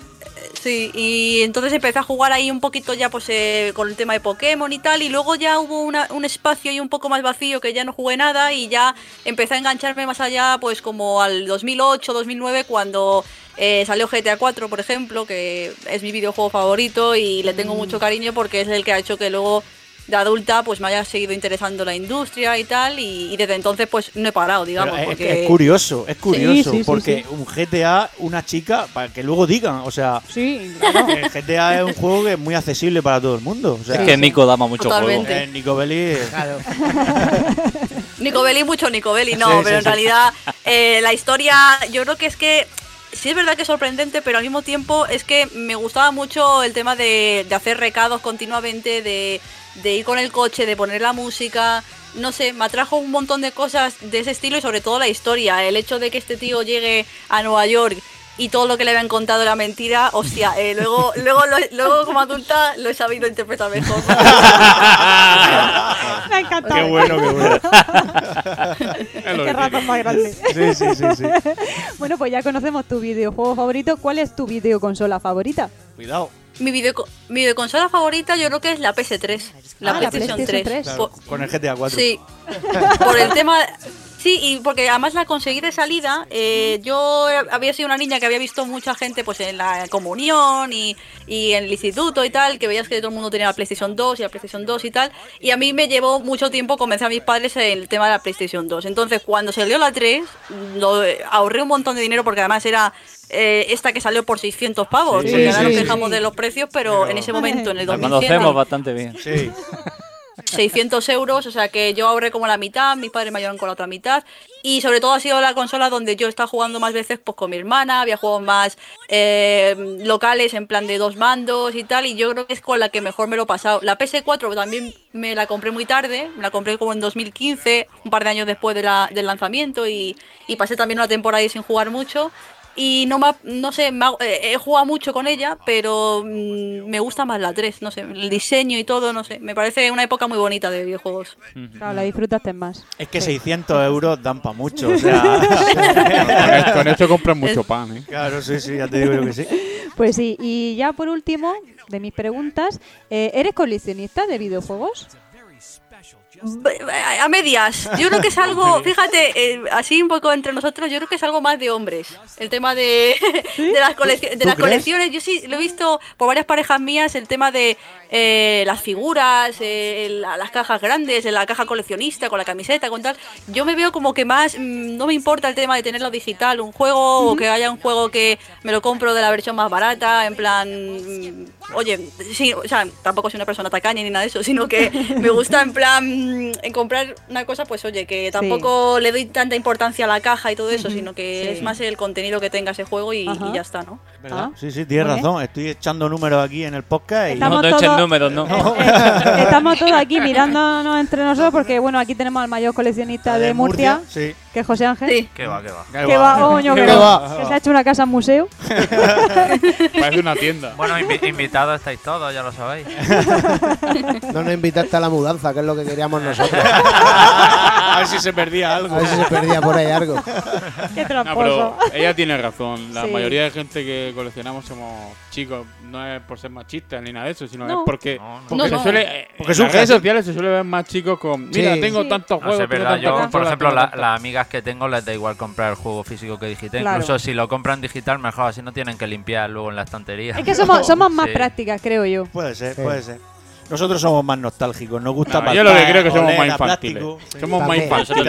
Sí, y entonces empecé a jugar ahí un poquito ya pues eh, con el tema de Pokémon y tal, y luego ya hubo una- un espacio ahí un poco más vacío que ya no jugué nada y ya empecé a engancharme más allá pues como al 2008, 2009 cuando eh, salió GTA 4 por ejemplo, que es mi videojuego favorito y le tengo mucho cariño porque es el que ha hecho que luego de adulta pues me haya seguido interesando la industria y tal y, y desde entonces pues no he parado digamos es, porque es curioso, es curioso, sí, sí, porque sí. un GTA, una chica, para que luego digan, o sea, Sí, claro. el GTA es un juego que es muy accesible para todo el mundo. O sea, Es que Nico dama mucho Totalmente. juego. eh, Nico Belli, Claro. Nico Belli, mucho Nico Belli, no, Sí, pero sí, en sí. realidad eh, la historia yo creo que es que sí es verdad que es sorprendente, pero al mismo tiempo es que me gustaba mucho el tema de, de hacer recados continuamente, de, de ir con el coche, de poner la música. No sé, me atrajo un montón de cosas de ese estilo y sobre todo la historia. El hecho de que este tío llegue a Nueva York y todo lo que le habían contado era mentira, hostia, eh, luego, luego, lo- luego como adulta lo he sabido interpretar mejor. Me ha encantado. qué bueno, qué bueno. Qué rato más grande. Sí, sí, sí, sí. bueno, pues ya conocemos tu videojuego favorito. ¿Cuál es tu videoconsola favorita? Cuidado. Mi, videoco- mi videoconsola favorita yo creo que es la PS3, la Ah, la PlayStation, PlayStation 3. 3. Por- Con el GTA 4. sí, por el tema... Sí, y porque además la conseguí de salida. eh, yo había sido una niña que había visto mucha gente pues en la comunión y, y en el instituto y tal, que veías que todo el mundo tenía la PlayStation 2 y la PlayStation 2 y tal. Y a mí me llevó mucho tiempo convencer a mis padres en el tema de la PlayStation 2. Entonces, cuando salió la 3, lo, ahorré un montón de dinero porque además era eh, esta que salió por 600 pavos. Sí, porque ahora sí, nos sí. quejamos de los precios, pero, Pero- en ese momento, en el La 2007, conocemos bastante bien. Sí. 600 euros, o sea que yo ahorré como la mitad, mis padres me ayudaron con la otra mitad. Y sobre todo ha sido la consola donde yo he jugando más veces pues con mi hermana, había juegos más eh, locales en plan de dos mandos y tal, y yo creo que es con la que mejor me lo he pasado. La PS4 también me la compré muy tarde, me la compré como en 2015, un par de años después del lanzamiento, y, y pasé también una temporada ahí sin jugar mucho. Y no, me ha- no sé, me ha- eh, he jugado mucho con ella, pero mm, me gusta más la 3, no sé, el diseño y todo, no sé, me parece una época muy bonita de videojuegos. Claro, la disfrutaste más. Es que 600 euros dan para mucho, o sea. Con esto- Con esto compran mucho pan, ¿eh? claro, sí, sí, ya te digo yo que sí. Pues sí, y ya por último, de mis preguntas, eh, ¿eres coleccionista de videojuegos? A medias. Yo creo que es algo, fíjate, eh, así un poco entre nosotros, yo creo que es algo más de hombres. El tema de, de las, coleccio- de ¿Tú las colecciones. Yo sí lo he visto por varias parejas mías, el tema de eh, las figuras, eh, la- las cajas grandes, la caja coleccionista con la camiseta, con tal. Yo me veo como que más, mm, no me importa el tema de tenerlo digital, un juego o que haya un juego que me lo compro de la versión más barata, en plan, mm, oye, sí, o sea, tampoco soy una persona tacaña ni nada de eso, sino que me gusta en plan mm, en comprar una cosa, pues oye, que tampoco le doy tanta importancia a la caja y todo eso, sino que Sí. es más el contenido que tenga ese juego y, ya está, ¿no? ¿Verdad? Sí, sí, tienes razón. Estoy echando números aquí en el podcast y Estamos No, echen todos- números, no. Estamos todos aquí mirándonos entre nosotros porque, bueno, aquí tenemos al mayor coleccionista de, de Murcia, Murcia, sí. Que es José Ángel. Sí. Que va, que va. Que va, coño, que, ¿Qué no, va? que se ha hecho una casa en museo. Parece una tienda. Bueno, invi- invitados estáis todos, ya lo sabéis. No nos invitaste a la mudanza, que es lo que queríamos nosotros. a ver si se perdía algo. A ver si se perdía por ahí algo. Qué No, tramposo. pero ella tiene razón. La Sí. mayoría de gente que coleccionamos somos chicos. No es por ser machistas ni nada de eso, sino No. es porque, No, no. porque No, se no. suele. eh, Porque en las redes sociales se suele ver más chicos con. Mira, Sí. tengo Sí. tantos No, juegos. tengo verdad. Yo, por ejemplo, la- tantas- que tengo les da igual comprar el juego físico que digital. Claro. Incluso si lo compran digital, mejor. Así no tienen que limpiar luego en la estantería. Es que somos, somos más Sí. prácticas, creo yo. Puede ser, Sí. puede ser. Nosotros somos más nostálgicos, nos gusta No, yo lo que creo que somos más infantiles. Sí. Somos más infantiles.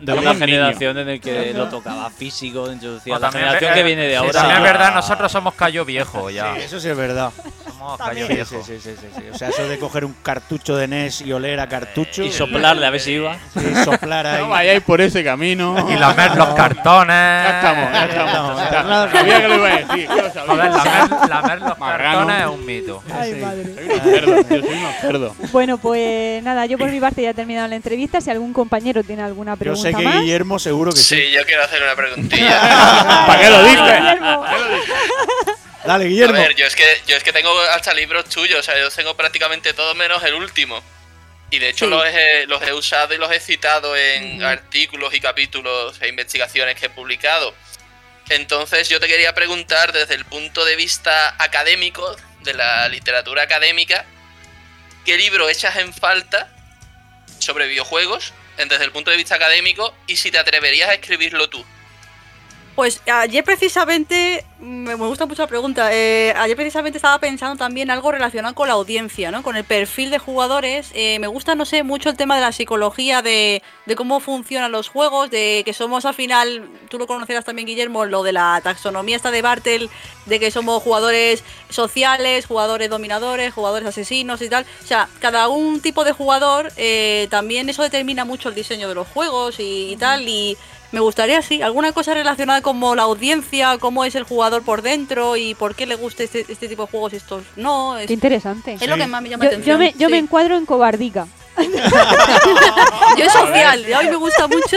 De una un generación en la que lo tocaba físico, introducía O la generación es- que viene de sí, ahora. también es verdad, nosotros somos callo viejo ya. Sí, eso sí es verdad. Somos callo Sí, viejo. sí, sí, sí, sí, sí. O sea, eso de coger un cartucho de NES y oler a cartucho. Y soplarle a ver si iba. Sí, soplar ahí. No vayáis por ese camino. Y lamer los cartones. Ya estamos, ya estamos. Ya Ya, estamos. Sabía que lo iba a decir. yo lo sabía. Joder, lamer, lamer los Marrano. cartones es un mito. Ay, Sí. madre. Soy unos cerdos, tío, soy unos cerdos. Bueno, pues nada, yo por mi parte ya he terminado la entrevista. Si algún compañero tiene alguna Yo pregunta sé que más. Guillermo seguro que sí. Sí, yo quiero hacer una preguntilla. ¿Para qué lo dices? Guillermo. A ver, yo es que yo es que tengo hasta libros tuyos, o sea, yo tengo prácticamente todos menos el último. Y de hecho Sí. los, he, los he usado y los he citado en artículos y capítulos e investigaciones que he publicado. Entonces yo te quería preguntar desde el punto de vista académico, de la literatura académica, ¿qué libro echas en falta sobre videojuegos desde el punto de vista académico y si te atreverías a escribirlo tú? Pues ayer precisamente, me, me gusta mucho la pregunta, eh, ayer precisamente estaba pensando también algo relacionado con la audiencia, ¿no? Con el perfil de jugadores. Eh, me gusta, no sé, mucho el tema de la psicología, de, cómo funcionan los juegos, de que somos al final, tú lo conocerás también Guillermo, lo de la taxonomía esta de Bartel, de que somos jugadores sociales, jugadores dominadores, jugadores asesinos y tal. O sea, cada un tipo de jugador, eh, también eso determina mucho el diseño de los juegos y, y tal, y... Me gustaría, sí, alguna cosa relacionada como la audiencia, cómo es el jugador por dentro y por qué le gusta este, este tipo de juegos y estos no. Es, Qué interesante. es lo que más me llama Yo, la atención. yo me, yo sí. me encuadro en cobardica. Yo es social, a mí me gusta mucho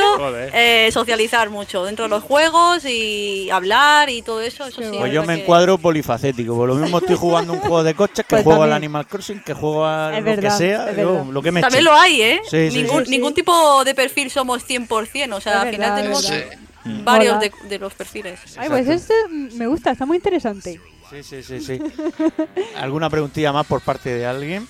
eh, socializar mucho dentro de los juegos y hablar y todo eso. eso sí, Pues es yo me que- encuadro polifacético. Por lo mismo estoy jugando un juego de coches que Pues juego al también. Animal Crossing, que juego a Es lo verdad, que sea. yo, lo que me También eche. lo hay, ¿eh? Sí, ningún, sí. ningún tipo de perfil somos 100%, o sea, Es al final verdad, tenemos. Sí. varios de, de los perfiles. Ay, pues este mm, me gusta, está muy interesante. Sí, sí, sí, sí. ¿Alguna preguntilla más por parte de alguien?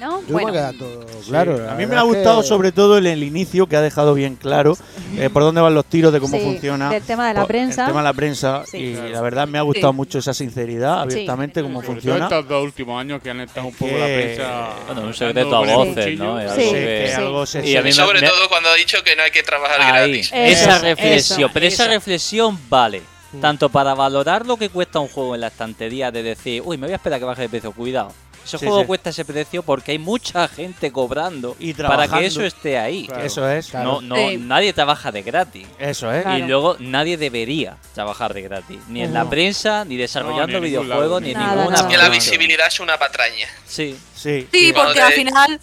¿No? Yo Bueno. me queda todo claro. Sí. A mí me ha gustado que- sobre todo el, el inicio que ha dejado bien claro eh, por dónde van los tiros, de cómo Sí, funciona. del tema de la prensa. El tema de la prensa. Sí. Y Claro. la verdad me ha gustado Sí. mucho esa sinceridad, Sí. abiertamente, cómo funciona. estos dos últimos años que han estado un poco que- la prensa. Bueno, un secreto a el voces. ¿no? Es Sí, algo Sí, que- algo se- Y a mí sobre me- todo cuando ha dicho que no hay que trabajar Ahí, gratis. esa Eso, reflexión, eso, pero esa reflexión vale tanto para valorar lo que cuesta un juego en la estantería de decir, uy, me voy a esperar a que baje de precio, cuidado. Ese Sí, juego sí. cuesta ese precio porque hay mucha gente cobrando Y para que eso esté ahí. Claro. Eso es. No, no, Sí. nadie trabaja de gratis. Eso es. Claro. Y luego nadie debería trabajar de gratis. Ni en la No. prensa, ni desarrollando No, ni videojuegos, ni en Nada, ninguna. nada. Que la visibilidad es una patraña. Sí. Sí. Sí, porque al final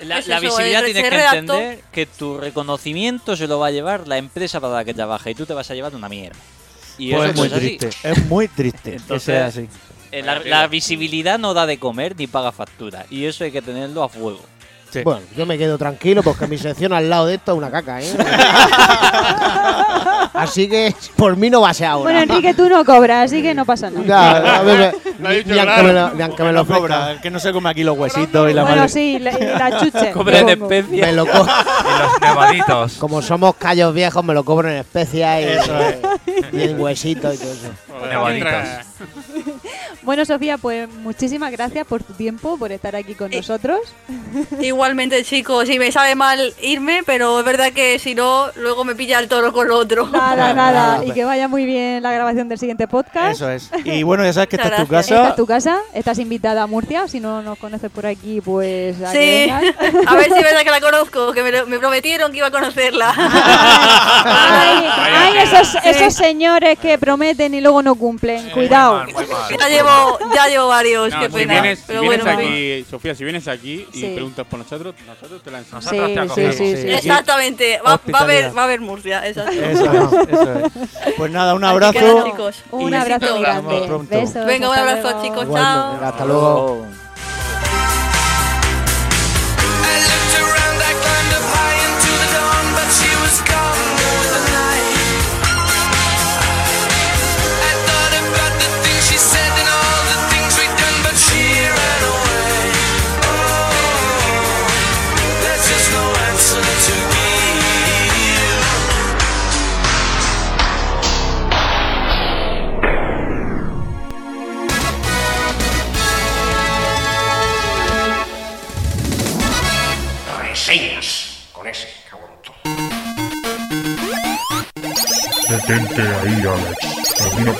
La, Es la eso, visibilidad tienes que entender que tu reconocimiento se lo va a llevar la empresa para la que trabaja y tú te vas a llevar una mierda. Y Pues eso es muy es así. triste. Es muy triste que Entonces, sea así. Eh, La, la visibilidad no da de comer ni paga factura. Y eso hay que tenerlo a fuego. Bueno, yo me quedo tranquilo porque mi sección al lado de esto es una caca, ¿eh? así que por mí no va a ser ahora. Bueno, Enrique, tú no cobras, así que no pasa nada. Ya, a ver, Lo ha ni, ni aunque me lo, ni aunque me lo No cobra, el que no se come aquí los huesitos y la Bueno, madre. sí, la, la chuche. Cobre en. Me lo co- Y los nevaditos. Como somos callos viejos, me lo cobro en especias y, Eso es. y en huesitos y todo eso. Nevaditos. Bueno, Sofía, pues muchísimas gracias por tu tiempo, por estar aquí con nosotros. Igualmente, chicos, si me sabe mal irme, pero es verdad que si no, luego me pilla el toro con lo otro. Nada, nada. Y que vaya muy bien la grabación del siguiente podcast. Eso es. Y bueno, ya sabes que esta es tu Esta casa. es tu casa, estás invitada a Murcia. Si no nos conoces por aquí, pues a Sí, a ver si es verdad que la conozco, que me, lo- me prometieron que iba a conocerla. Ay, ay, esos, esos señores que prometen y luego no cumplen. Cuidado. ya llevo, ya llevo varios, No, qué si pena. vienes, si pero vienes bueno, aquí, Sofía, si vienes aquí y Sí. preguntas por nosotros, nosotros te la enseñamos. Nosotros te Sí, acogemos. sí, sí, sí. Exactamente, va, va a haber, va a haber Murcia, exacto. Eso es, eso es. Pues nada, un abrazo. nada, chicos. Un Y abrazo grande. Besos. Venga, un abrazo, luego. chicos, chao. hasta luego. Reseñas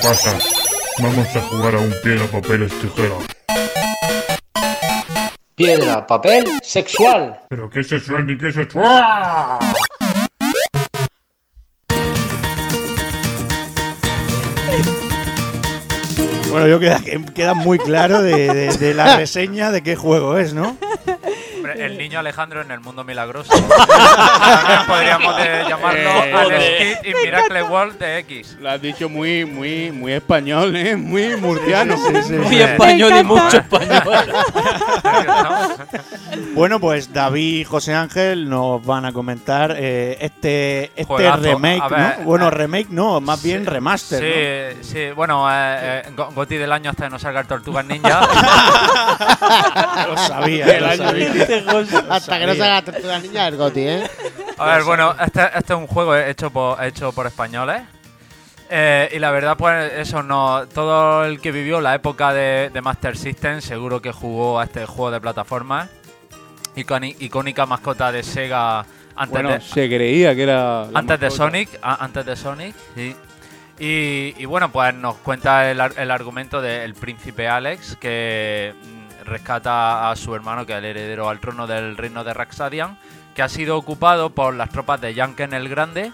pasa. Vamos a jugar a un piedra, papeles, tijera. Piedra, papel, sexual. ¿Pero qué sexual ni qué sexual? Bueno, yo queda, queda muy claro de, de- de la reseña de qué juego es, ¿no? El niño Alejandro en el mundo milagroso. También podríamos de llamarlo Eh, Alex joder. Kidd y Miracle World de X. Lo has dicho muy, muy, muy español, ¿eh? Muy murciano. Muy español y mucho español. Bueno, pues David y José Ángel nos van a comentar eh, este, este Juegazo. remake, A ver, ¿no? Bueno, eh, remake no, más bien remaster, ¿no? Sí, sí, bueno, eh, eh, Go- Goti del año hasta que no salga el Tortugas Ninja. Lo sabía, El lo año sabía. Hasta que no salga la tortuga niña el Goti, ¿eh? A ver, bueno, este, este es un juego hecho por, hecho por españoles. Eh, y la verdad, pues eso no. Todo el que vivió la época de, de Master System seguro que jugó a este juego de plataformas. Iconi- icónica mascota de Sega antes Bueno, de, se creía que era. antes de. Sonic. a- antes de Sonic, sí. Y, y bueno, pues nos cuenta el, ar- el argumento del príncipe Alex que rescata a su hermano, que es el heredero al trono del reino de Raxadian, que ha sido ocupado por las tropas de Yanken el Grande.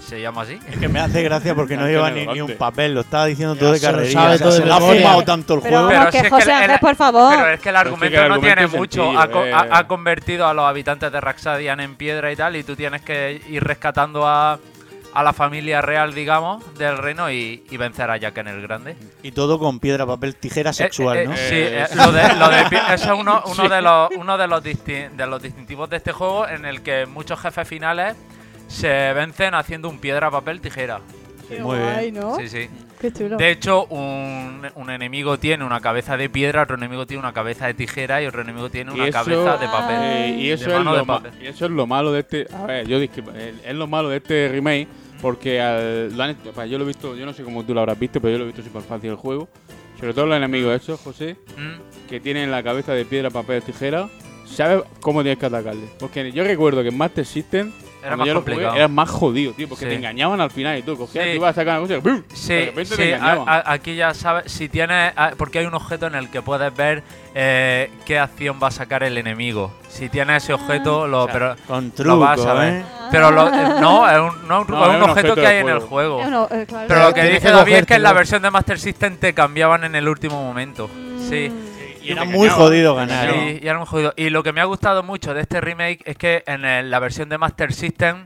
Se llama así. Es que me hace gracia porque no lleva ni, un papel, lo estaba diciendo todo de se lo carrerilla. sabe o sea, todo de se lo ha fumado tanto el Pero juego. que José el- por favor. Pero es que el argumento el no tiene mucho. eh. ha- ha convertido a los habitantes de Raxadian en piedra y tal, y tú tienes que ir rescatando a, a la familia real, digamos, del reino y, y vencer a Jack en el Grande. Y todo con piedra, papel, tijera sexual, Eh, eh, ¿no? Sí, Eh, eh, lo de, lo de pi- eso es uno, uno Sí. de los, uno de los, disti- de los distintivos de este juego en el que muchos jefes finales se vencen haciendo un piedra, papel, tijera. Qué Muy guay, bien. ¿no? Sí, sí. Qué chulo. De hecho, un, un enemigo tiene una cabeza de piedra, otro enemigo tiene una cabeza de tijera y otro enemigo tiene una eso- cabeza de papel. Eh, y, de eso es mano lo de ma- papel. y eso es lo malo de este. A ver, yo discrepo, es lo malo de este remake. Porque al, lo han pues yo lo he visto, yo no sé cómo tú lo habrás visto, pero yo lo he visto súper fácil el juego. Sobre todo los enemigos esos, José, Mm. que tienen la cabeza de piedra, papel, tijera. ¿Sabes cómo tienes que atacarle? Porque yo recuerdo que en Master System Era más jugué, complicado. era más jodido, tío, porque Sí. te engañaban al final y tú cogías, Sí. te ibas a sacar una cosa y de repente sí, te engañaban. a- a- aquí ya sabes, si tienes, a- porque hay un objeto en el que puedes ver eh, qué acción va a sacar el enemigo. Si tienes ese objeto, lo, O sea, pero con lo vas a truco, ver. ¿eh? Pero lo- eh, no, es un, no, es un truco, No, es es un un objeto objeto que hay en el juego. Eh, no, eh, claro. Pero lo que dice David es que en la versión de Master System te cambiaban en el último momento. Sí. Y era muy jodido ganar. Y, ¿eh? y era muy jodido. Y lo que me ha gustado mucho de este remake es que en el- la versión de Master System,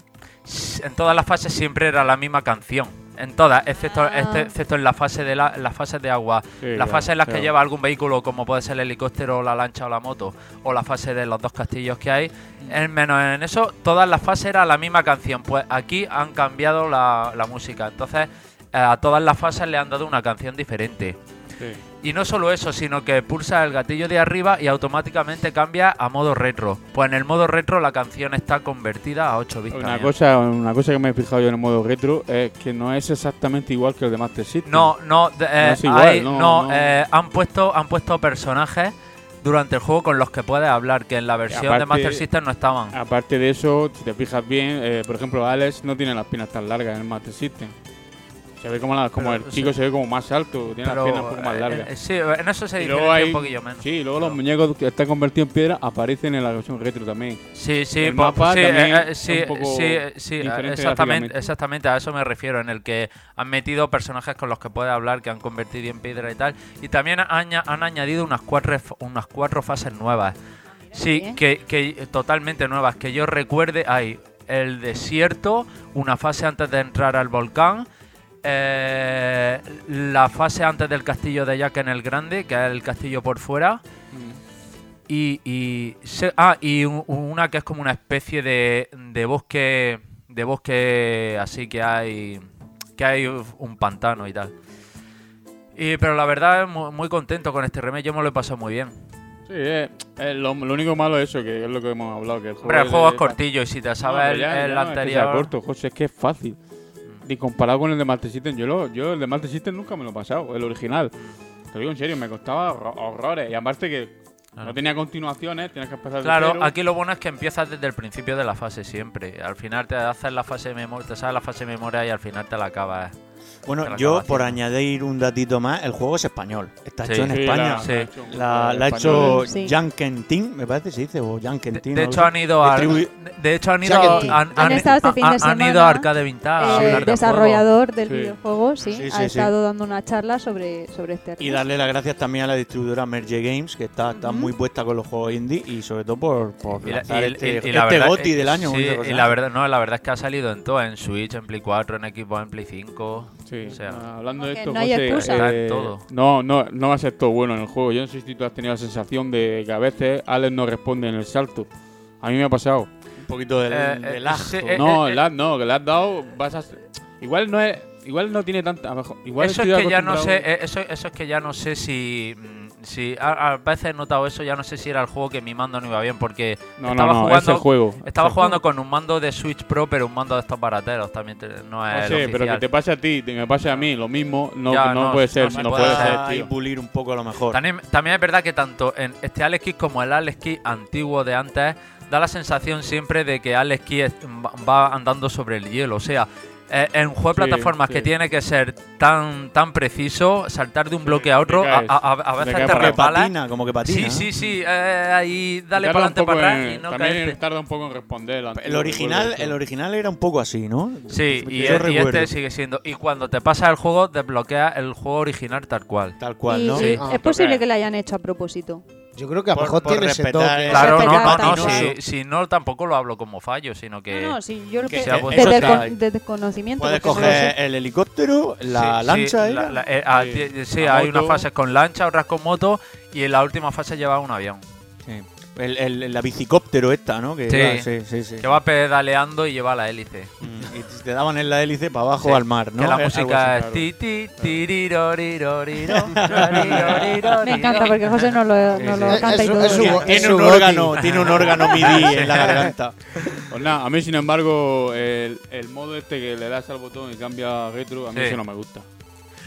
en todas las fases siempre era la misma canción. En todas, excepto, Ah. este- excepto en la fase de la, las fases de agua. Sí, las fases en las que lleva algún vehículo, como puede ser el helicóptero, la lancha o la moto, o la fase de los dos castillos que hay. En menos en eso, todas las fases era la misma canción. Pues aquí han cambiado la, la música. Entonces, eh, a todas las fases le han dado una canción diferente. Sí. Y no solo eso, sino que pulsa el gatillo de arriba y automáticamente cambia a modo retro. Pues en el modo retro la canción está convertida a 8 bits. Una también. cosa, una cosa que me he fijado yo en el modo retro es que no es exactamente igual que el de Master System. No, no, eh, es igual, hay- no, no, eh, han puesto han puesto personajes durante el juego con los que puedes hablar, que en la versión de Master System no estaban. Aparte de eso, si te fijas bien, eh, por ejemplo, Alex no tiene las piernas tan largas en el Master System. Se ve como, la- como Pero, el chico sí. se ve como más alto, tiene Pero, las piernas un poco más eh, largas. eh, sí, en eso se diferencia hay- un poquillo menos. Sí, luego los muñecos que están convertidos en piedra aparecen en la versión retro también. Sí, sí, el pues, mapa sí, también eh, eh, sí, un poco sí, eh, sí, exactamente, exactamente a eso me refiero, en el que han metido personajes con los que puedes hablar, que han convertido en piedra y tal, y también han, aña- han añadido unas cuatro, unas cuatro fases nuevas. Sí, Sí. que, que totalmente nuevas, que yo recuerde, hay el desierto, una fase antes de entrar al volcán, eh, la fase antes del castillo de Jack en el Grande, que es el castillo por fuera, y, y se- ah, y un- una que es como una especie de, de bosque de bosque así que hay que hay un pantano y tal. Y, pero la verdad muy, muy contento con este remake, yo me lo he pasado muy bien. Sí, eh, eh, lo, lo único malo es eso, que es lo que hemos hablado. Que el juego, Hombre, el es- juego es es- cortillo y si te No, sabes el, ya- el ya no es que sea anterior... corto, José, es que es fácil. Y comparado con el de Master System, yo, lo, yo el de Master System nunca me lo he pasado, el original. Te digo en serio, me costaba horro- horrores. Y aparte que no tenía continuaciones, tienes que empezar de Claro, cero. aquí lo bueno es que empiezas desde el principio de la fase siempre. Al final te haces la fase de memoria, te sabes la fase de memoria y al final te la acabas. Bueno, yo por añadir un datito más, el juego es español. Está Sí. hecho en Sí, España. la- Sí. la ha hecho La, un la ha español. hecho Sí. Jan Kentin, me parece que se dice, o. De hecho han ido a Distribu- de hecho han ido han, este ido a Arcade Vintage El desarrollador del Sí. videojuego, sí, Sí, ha sí, sí. estado dando una charla sobre, sobre este Y darle las gracias también a la distribuidora Merge Games, que está, está muy puesta con los juegos indie y sobre todo por, por lanzar y- este, y- y este GOTY del año. y la verdad no la verdad es que ha salido en todo en Switch en Play 4 en Xbox en Play 5 Sí, o sea, ah, hablando de esto, no hay José, excusa. Está eh, en todo. No, no, no va a ser todo bueno en el juego. Yo no sé si tú has tenido la sensación de que a veces Alex no responde en el salto. A mí me ha pasado. Un poquito de, Eh, de eh, lag. eh, no, eh, lag no, que le has dado. Vas a, igual no es. Igual no tiene tanta. Igual eso es que ya no sé, eh, eso, eso es que ya no sé si, mm, si a, a veces he notado eso, ya no sé si era el juego que mi mando no iba bien, porque No, no, estaba no, jugando, es el juego, estaba jugando con un mando de Switch Pro, pero un mando de estos barateros también te- no es No el sé, pero que te pase a ti, que me pase a mí, lo mismo, no, Ya, no, no, puede no ser, se no, puede ser, pulir un poco a lo mejor. También, también es verdad que tanto en este Alex Kidd como el Alex Kidd antiguo de antes da la sensación siempre de que Alex Kidd va andando sobre el hielo. O sea, eh, en un juego de Sí, plataformas sí. que tiene que ser tan tan preciso, saltar de un bloque a otro, a, caes, a- a- a te veces te patina, como que patina. Sí, sí, sí. eh, ahí dale para adelante, para atrás y no También caerte. tarda un poco en responder. el original, el original era un poco así, ¿no? Sí, y, e- y este sigue siendo. Y cuando te pasa el juego, desbloquea el juego original tal cual. Tal cual, ¿no? es posible que lo hayan hecho a propósito. Yo creo que a lo mejor tiene ese respetar toque. el- Claro, no, no, no, si, si no tampoco lo hablo como fallo, sino que... No, no, sí, yo lo que desde, el desde el conocimiento. Puedes coger el helicóptero, la Sí, lancha sí, era. la- la- eh, ah, Sí. ti- sí, La hay moto. unas fases con lancha, otras con moto y en la última fase lleva un avión. Sí. El, el- la bicicóptero esta, ¿no? Que Sí. iba- sí, sí, sí. Que va pedaleando y lleva la hélice. Mm, Y te daban en la hélice para abajo Sí. al mar, ¿no? Que la música así, es ti ti tiririroriroriro, Me encanta porque José no lo, no lo canta y todo. es es tiene un órgano, tiene un órgano MIDI en la garganta. Pues nada, a mí sin embargo, el, el modo este que le das al botón y cambia retro, a mí Sí. eso no me gusta.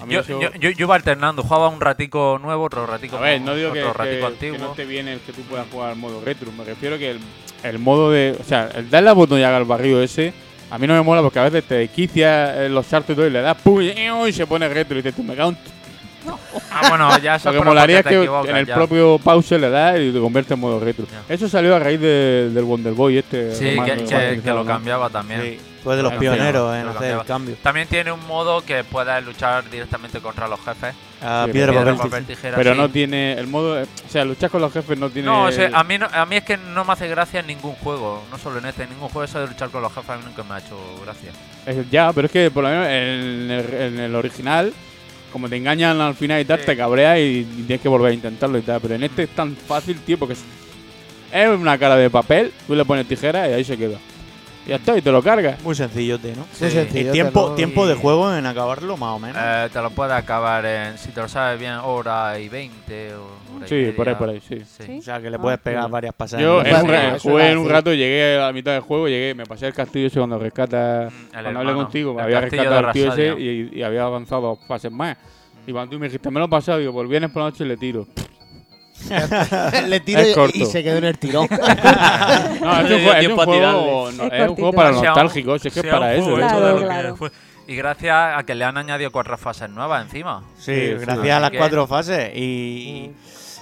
Yo, eso- yo, yo- yo iba alternando, jugaba un ratico nuevo, otro ratico A ver, no digo que, otro que- ratico que antiguo. no te viene el que tú puedas jugar al modo retro. Me refiero que el, el modo de. O sea, el darle al botón y haga el barrio ese. A mí no me mola porque a veces te desquicia eh, los saltos y todo y le das pum y, y se pone retro y dices tú me cago en tu-". Ah, bueno, ya eso Lo que molaría es que en el ya. propio pause le das y te convierte en modo retro. Eso salió a raíz de- del Wonder Boy este. Sí, que, que- que lo cambiaba también. Sí, fue de los Lo pioneros en lo hacer el cambio. También tiene un modo que puedes luchar directamente contra los jefes. Ah, Sí, piedra, pero- papel, tijera. Pero sí. no tiene el modo. O sea, luchar con los jefes no tiene. No, o sea, a mí, no- a mí es que no me hace gracia en ningún juego, no solo en este, en ningún juego eso de luchar con los jefes a mí nunca me ha hecho gracia. Es- ya, pero es que por lo menos en el, en el original, como te engañan al final y tal, te cabreas y, y tienes que volver a intentarlo y tal. Pero en este es tan fácil, tío, porque es, es una cara de papel, tú le pones tijera y ahí se queda. Y ya está, y te lo cargas. Muy sencillote, ¿no? Muy sencillote, ¿Y tiempo, tiempo de juego en acabarlo, más o menos? Eh, te lo puedes acabar en, si te lo sabes bien, hora y 20 o Sí, media. por ahí, por ahí, sí. O sea, que le puedes pegar varias pasadas. Yo en un ra- jugué en un rato, llegué a la mitad del juego, llegué, me pasé el castillo ese cuando rescatas. cuando hablé contigo, me el había castillo rescatado al tío ese y, y había avanzado dos fases más. Y cuando tú me dijiste, me lo he pasado, digo, pues vienes por la noche y le tiro. Le tiro y- se quedó en el tirón. no, es un, juego- es un juego, no, Es es un juego para nostálgicos, es que es para eso. Y gracias a que le han añadido cuatro fases nuevas encima. Sí, Sí, gracias sí. a las cuatro fases y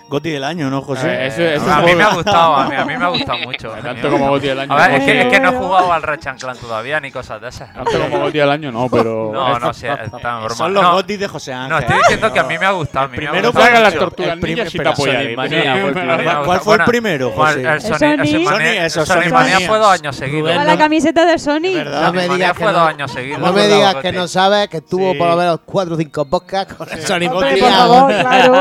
Goti del año, ¿no, José? Eh, eso- eso a mí me ha gustado, a mí, a mí me ha gustado mucho. Tanto como Goti del año. A ver, es que, es que no he jugado al Ratchet Clan todavía ni cosas de esas. Tanto como Goti del año, no, pero. No, no, sí, está en broma. Son los no, Gotis de José Ángel. no, estoy diciendo que a mí me ha gustado. a mí me ha primero gustado las tortugas ninjas y te apoyaré. Mania ¿Cuál fue el primero, José? El Sonic Mania Mania. fue dos años seguidos. La camiseta de. ¿Verdad? No me Mania digas que no- dos años seguidos. No me digas que no sabes que estuvo Sí. por lo menos 4 o 5 podcasts con el favor, año. claro.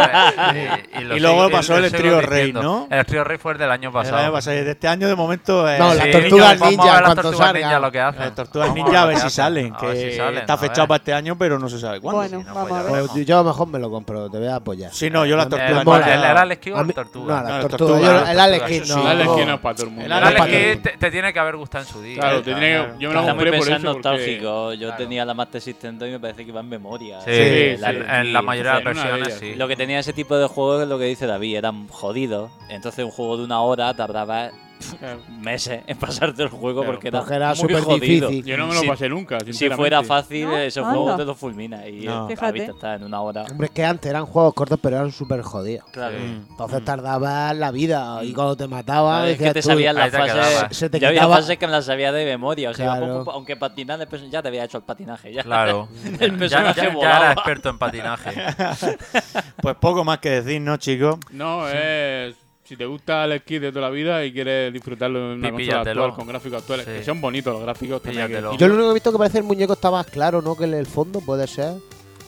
Y, Y luego pasó el Trío Rey. ¿no? El Trío Rey fue el del año El pasado. año pasado, de este año de momento. eh, No, sí, las niños, tortugas ninja, Vamos a ver las cuando tortugas ninja lo que hacen. Las tortugas Vamos ninja a ver si salen, que si salen, está fechado para este año, pero no se sabe cuándo. Bueno, Sí, no, vamos pues a ver. Pues yo a lo mejor me lo compro, te voy a apoyar. Sí, no, yo las Eh, tortugas. ¿El, ninja- el Alex Kidd o el Tortuga? No, las tortugas. el tortugas, Alex Kidd no. sí. El Alex no. Kidd no es para todo el mundo. El El Alex Kidd- te, tiene que haber gustado en su día. Claro, te tiene que- yo me lo compré por pensado eso. nostálgico. Yo tenía la Master System 2 y me parece que va en memoria. Sí, sí, sí. En la mayoría de las versiones sí. Lo que tenía ese tipo de juegos es lo que dice David, eran jodidos. Entonces un juego de una hora tardaba. meses en pasarte el juego Claro. porque era, Porque era muy súper jodido. difícil. Yo no me lo Si- pasé nunca. Si fuera fácil, ¿No? ese Anda. juego te lo fulmina. Y No. Fíjate. vista está en una hora. Hombre, es que antes eran juegos cortos, pero eran súper jodidos. Claro. Mm. Entonces tardabas la vida y cuando te mataban, Claro, es que te las te fases. Se te Yo había fases que me las sabía de memoria. O sea, Claro. poco aunque patinar, después ya te había hecho el patinaje. Ya. Claro. el ya, personaje ya- ya volaba. era experto en patinaje. Pues poco más que decir, ¿no, chicos? No, es. Si te gusta el Kidd de toda la vida y quieres disfrutarlo en una Pi- consola píllatelo. actual con gráficos actuales, Sí. que son bonitos los gráficos también que. Yo lo único que he visto que parece el muñeco está más claro, ¿no? Que el, el fondo, puede ser.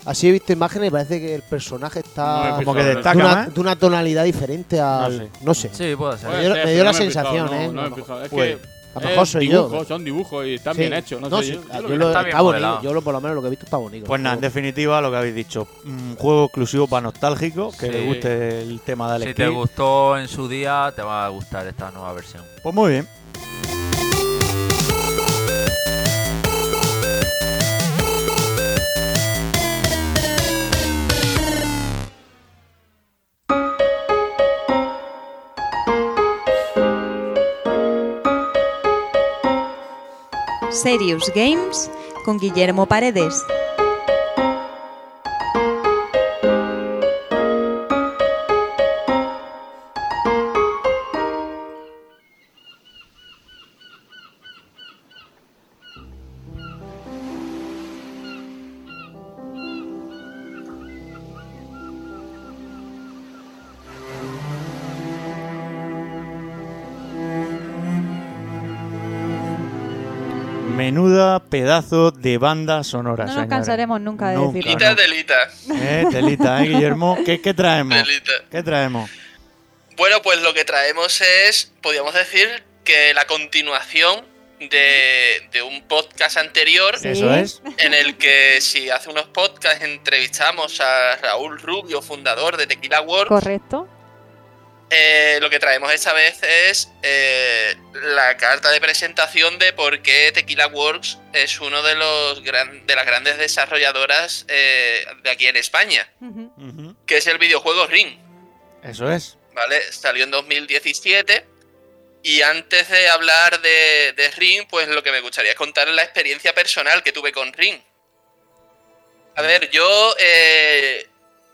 Así he visto imágenes y parece que el personaje está Como que destaca de una, más. de una tonalidad diferente al. sé. No sé. Sí, puede ser. Me dio- me la no fijado, sensación, ¿eh? No, me he A lo fijado. Es que a lo mejor es soy yo. son dibujos y están Sí. bien hechos. No, sé, sí, yo- yo yo lo lo- vi. está bien está bonito. modelado. Yo lo, por lo menos lo que he visto está bonito. Pues nada, en definitiva, lo que habéis dicho. Un juego exclusivo para nostálgicos, que Sí. les guste el tema de Alex Si te gustó en su día, te va a gustar esta nueva versión. Pues muy bien. Serious Games con Guillermo Paredes. Pedazo de banda sonora, No nos cansaremos nunca de Nunca. decirlo. Telita, telita. Eh, telita, ¿eh, Guillermo? ¿Qué, qué traemos? Telita. ¿Qué traemos? Bueno, pues lo que traemos es, podríamos decir, que la continuación de, de un podcast anterior Eso es. en el que si hace unos podcasts entrevistamos a Raúl Rubio, fundador de Tequila Works, Correcto. Eh, lo que traemos esta vez es eh, la carta de presentación de por qué Tequila Works es uno de los gran- de las grandes desarrolladoras eh, de aquí en España, que es el videojuego Ring. Eso es. ¿vale? Salió en 2017. Y antes de hablar de, de Ring, pues lo que me gustaría es contar la experiencia personal que tuve con Ring. A ver, yo eh,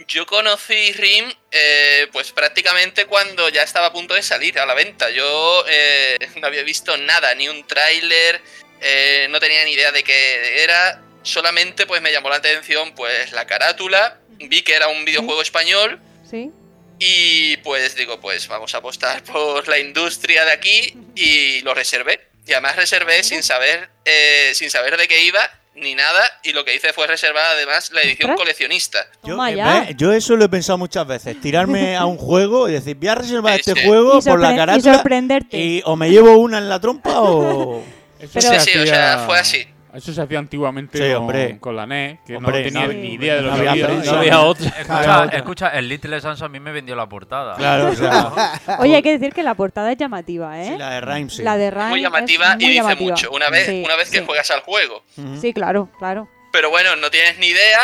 Yo conocí RIM eh, pues prácticamente cuando ya estaba a punto de salir a la venta. Yo eh, no había visto nada, ni un tráiler, eh, no tenía ni idea de qué era. Solamente pues me llamó la atención pues la carátula, vi que era un videojuego español Sí. y pues digo pues vamos a apostar por la industria de aquí y lo reservé. Y además reservé sin saber, eh, sin saber de qué iba ni nada y lo que hice fue reservar además la edición Ostras. coleccionista. Yo, eh, yo eso lo he pensado muchas veces. Tirarme a un juego y decir, voy a reservar este sí. juego Y por la sorpre- y carátula. sorprenderte. Y o me llevo una en la trompa o. Pero- Sí, sí, o sea, fue así. Eso se hacía antiguamente Sí, con, hombre. con la NES, que Hombre, no tenía no- ni idea de lo no que había. No había otra. Escucha, Claro. escucha, el Little Sans a mí me vendió la portada. Claro, o sea, Oye, hay que decir que la portada es llamativa, ¿eh? sí, la de Rhyme, sí. La de Ryan Muy es llamativa muy y dice llamativa. mucho. Una vez, Sí, una vez que sí. juegas al juego. Sí, claro, claro. Pero bueno, no tienes ni idea,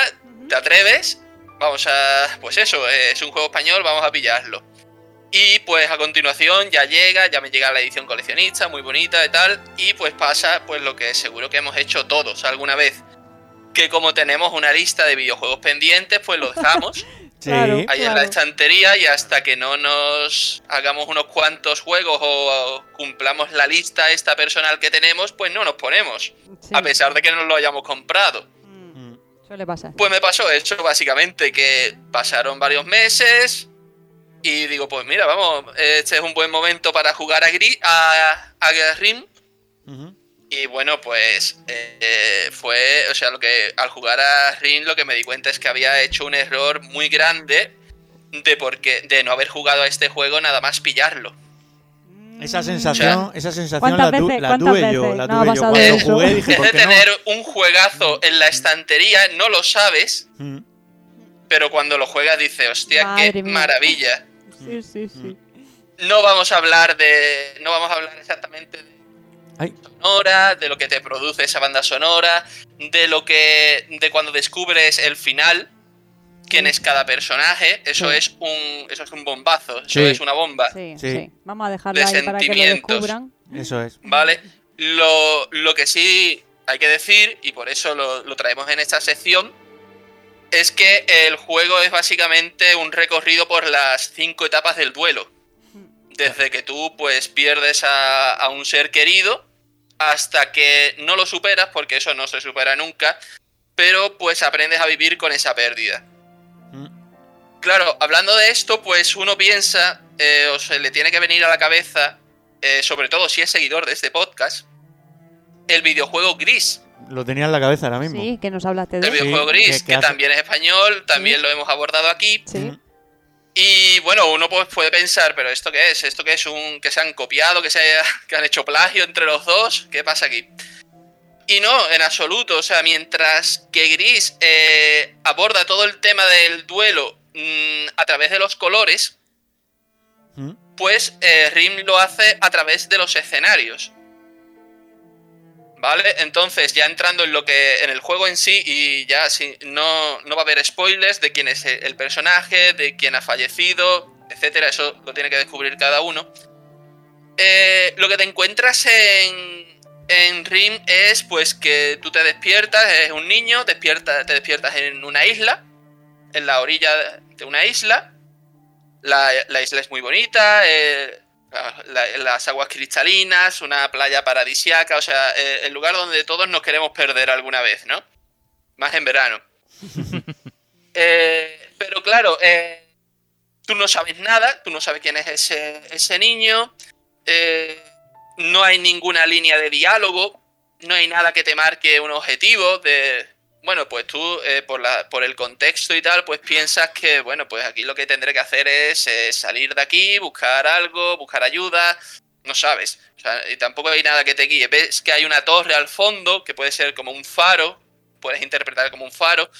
te atreves, vamos a... Pues eso, eh, es un juego español, vamos a pillarlo. Y pues a continuación ya llega, ya me llega la edición coleccionista, muy bonita y tal, y pues pasa pues lo que seguro que hemos hecho todos alguna vez. Que como tenemos una lista de videojuegos pendientes, pues lo dejamos Sí. Claro. ahí en la estantería y hasta que no nos hagamos unos cuantos juegos o, o cumplamos la lista esta personal que tenemos, pues no nos ponemos. Sí. A pesar de que no lo hayamos comprado. Mm, Suele pasar. Pues me pasó eso, básicamente, que pasaron varios meses y digo, pues mira, vamos, este es un buen momento para jugar a, Gri a, a Rim. Y bueno, pues eh, fue, o sea, lo que al jugar a Rim lo que me di cuenta es que había hecho un error muy grande de porque de no haber jugado a este juego nada más pillarlo. Esa sensación, esa sensación ¿Cuántas la, tu- veces- la cuántas tuve yo. La no tuve yo. Cuando eso? jugué dije, Es ¿por de qué no? tener un juegazo en la estantería, no lo sabes, Mm. pero cuando lo juegas dices, hostia, Madre qué mía. maravilla. Sí, sí, sí. No vamos a hablar de. No vamos a hablar exactamente de Ay. sonora, de lo que te produce esa banda sonora, de lo que. de cuando descubres el final, quién es cada personaje. Eso Sí. es un. eso es un bombazo, eso Sí. es una bomba. Sí, Sí. sí. Vamos a dejarlo De ahí para que lo sentimientos. descubran. Eso es. ¿Vale? Lo, lo que sí hay que decir, y por eso lo, lo traemos en esta sección, es que el juego es básicamente un recorrido por las cinco etapas del duelo. Desde que tú pues pierdes a, a un ser querido hasta que no lo superas, porque eso no se supera nunca, pero pues aprendes a vivir con esa pérdida. Mm. Claro, hablando de esto, pues uno piensa, eh, o se le tiene que venir a la cabeza, eh, sobre todo si es seguidor de este podcast, el videojuego Gris. Lo tenía en la cabeza ahora mismo. Sí, que nos hablaste El de él. videojuego Gris, que que, hace- también es español, también lo hemos abordado aquí. Sí. Y bueno, uno pues puede pensar, pero ¿esto qué es? ¿Esto qué es? Un, ¿Que se han copiado? ¿Que, se haya- que han hecho plagio entre los dos? ¿Qué pasa aquí? Y no, en absoluto. O sea, mientras que Gris eh, aborda todo el tema del duelo mm, a través de los colores, Mm. pues eh, Rim lo hace a través de los escenarios. ¿Vale? Entonces, ya entrando en lo que. en el juego en sí, y ya si, no, no va a haber spoilers de quién es el personaje, de quién ha fallecido, etcétera. Eso lo tiene que descubrir cada uno. Eh, lo que te encuentras en. En Rim es pues que tú te despiertas, eres un niño, despierta, te despiertas en una isla, en la orilla de una isla. La, la isla es muy bonita, eh, la- las aguas cristalinas, una playa paradisiaca, o sea, eh, el lugar donde todos nos queremos perder alguna vez, ¿no? Más en verano. Eh, pero claro, eh, tú no sabes nada, tú no sabes quién es ese, ese niño, eh, no hay ninguna línea de diálogo, no hay nada que te marque un objetivo de... Bueno, pues tú, eh, por, la, por el contexto y tal, pues piensas que, bueno, pues aquí lo que tendré que hacer es eh, salir de aquí, buscar algo, buscar ayuda, no sabes. O sea, y tampoco hay nada que te guíe. Ves que hay una torre al fondo, que puede ser como un faro, puedes interpretar como un faro,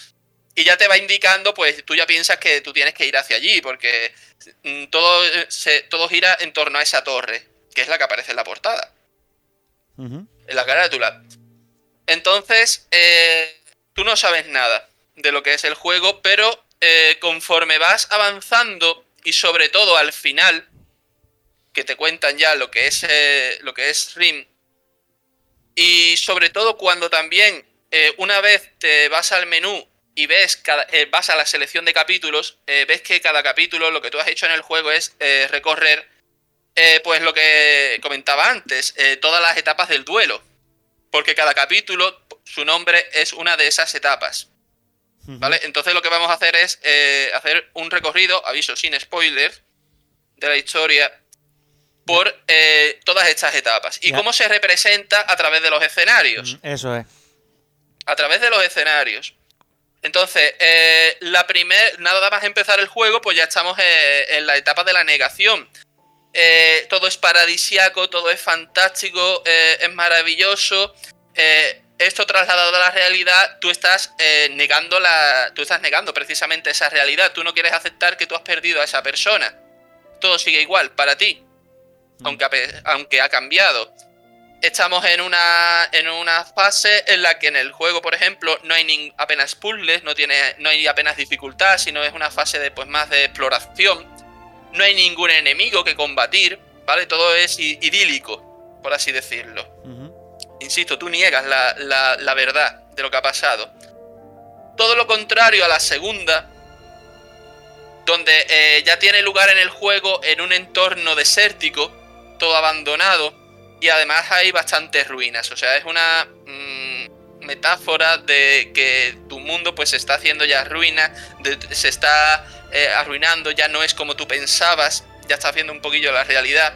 y ya te va indicando, pues tú ya piensas que tú tienes que ir hacia allí, porque mm, todo, eh, se, todo gira en torno a esa torre, que es la que aparece en la portada, Ujú. en la carátula. Entonces, eh, tú no sabes nada de lo que es el juego, pero eh, conforme vas avanzando y sobre todo al final, que te cuentan ya lo que es, eh, lo que es Rim, y sobre todo cuando también eh, una vez te vas al menú y ves, vas a la selección de capítulos, ves que cada capítulo lo que tú has hecho en el juego es recorrer, pues lo que comentaba antes, todas las etapas del duelo. Porque cada capítulo, su nombre es una de esas etapas. ¿Vale? Entonces lo que vamos a hacer es eh, hacer un recorrido, aviso sin spoiler, de la historia por eh, todas estas etapas. Y Ya. cómo se representa a través de los escenarios. Eso es. A través de los escenarios. Entonces, eh, la primer, nada más empezar el juego, pues ya estamos en la etapa de la negación. Todo es paradisiaco, todo es fantástico, es maravilloso. Eh, esto trasladado a la realidad, tú estás eh, negando la, tú estás negando precisamente esa realidad. Tú no quieres aceptar que tú has perdido a esa persona. Todo sigue igual para ti, aunque ha, aunque ha cambiado. Estamos en una, en una fase en la que en el juego, por ejemplo, no hay nin- apenas puzzles, no, tiene, no hay apenas dificultad, sino es una fase de, pues, más de exploración. No hay ningún enemigo que combatir, ¿vale? Todo es idílico, por así decirlo. Insisto, tú niegas la, la- verdad de lo que ha pasado. Todo lo contrario a la segunda, donde eh, ya tiene lugar en el juego en un entorno desértico, todo abandonado, y además hay bastantes ruinas. O sea, es una mm, metáfora de que tu mundo pues se está haciendo ya ruina, se está eh, arruinando, ya no es como tú pensabas, ya está haciendo un poquillo la realidad.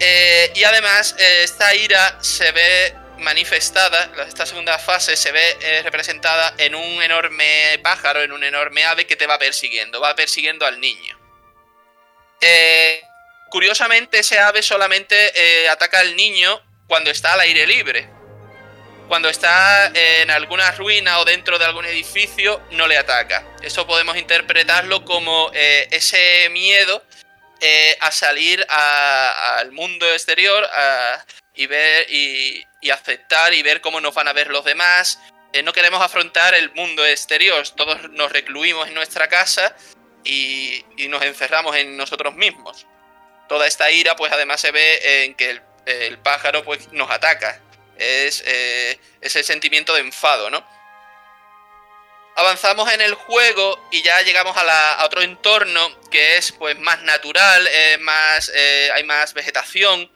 Eh, y además, eh, esta ira se ve manifestada, esta segunda fase se ve eh, representada en un enorme pájaro, en un enorme ave que te va persiguiendo, va persiguiendo al niño. Curiosamente, ese ave solamente ataca al niño cuando está al aire libre. Cuando está en alguna ruina o dentro de algún edificio, no le ataca. Eso podemos interpretarlo como ese miedo eh, a salir al mundo exterior y ver y, aceptar y ver cómo nos van a ver los demás. Eh, no queremos afrontar el mundo exterior, todos nos recluimos en nuestra casa y, nos encerramos en nosotros mismos. Toda esta ira, pues además se ve en que el, el pájaro pues, nos ataca. Es eh, ese sentimiento de enfado, ¿no? Avanzamos en el juego y ya llegamos a, otro entorno que es pues más natural, más, eh, hay más vegetación.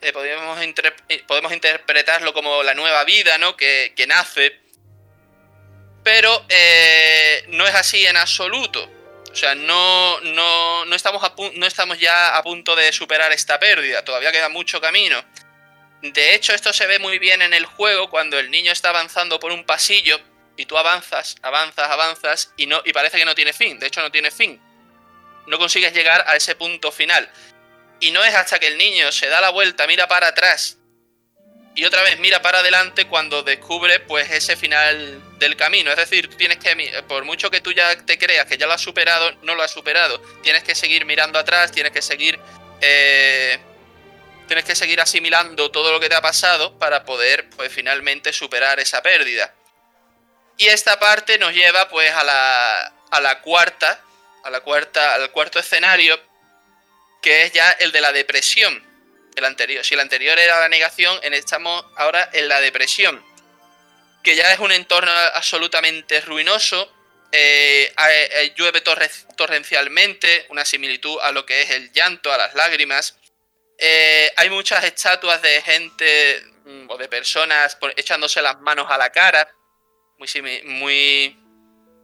eh, eh, podemos interpretarlo como la nueva vida, ¿no? Que, que nace. Pero eh, no es así en absoluto. O sea, no, no, no estamos ya a punto de superar esta pérdida. Todavía queda mucho camino. De hecho, esto se ve muy bien en el juego cuando el niño está avanzando por un pasillo y tú avanzas, avanzas, avanzas y no y parece que no tiene fin. De hecho, no tiene fin. No consigues llegar a ese punto final. Y no es hasta que el niño se da la vuelta, mira para atrás y otra vez mira para adelante cuando descubre pues ese final del camino. Es decir, tienes que, por mucho que tú ya te creas que ya lo has superado, no lo has superado. Tienes que seguir mirando atrás, tienes que seguir... eh, tienes que seguir asimilando todo lo que te ha pasado para poder pues finalmente superar esa pérdida. Y esta parte nos lleva pues a la, a la cuarta, a la cuarta, al cuarto escenario, que es ya el de la depresión. El anterior, si el anterior era la negación, estamos ahora en la depresión, que ya es un entorno absolutamente ruinoso. eh, eh, llueve torre- torrencialmente, una similitud a lo que es el llanto, a las lágrimas. Eh, hay muchas estatuas de gente mm, o de personas echándose las manos a la cara, muy, muy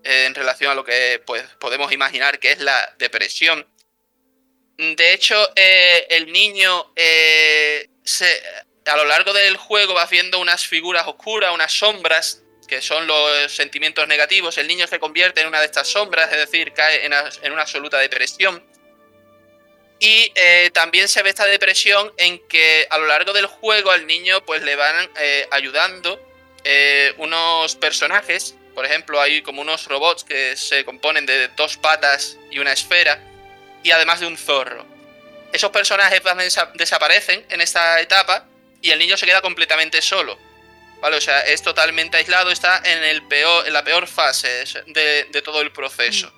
eh, en relación a lo que pues, podemos imaginar que es la depresión. De hecho, eh, el niño eh, se- a lo largo del juego va viendo unas figuras oscuras, unas sombras, que son los sentimientos negativos. El niño se convierte en una de estas sombras, es decir, cae en, una absoluta depresión. Y también se ve esta depresión en que a lo largo del juego al niño pues le van ayudando eh, unos personajes. Por ejemplo, hay como unos robots que se componen de dos patas y una esfera. Y además de un zorro. Esos personajes desaparecen en esta etapa y el niño se queda completamente solo. ¿Vale? O sea, es totalmente aislado, está en, el peor, en la peor fase de, de todo el proceso.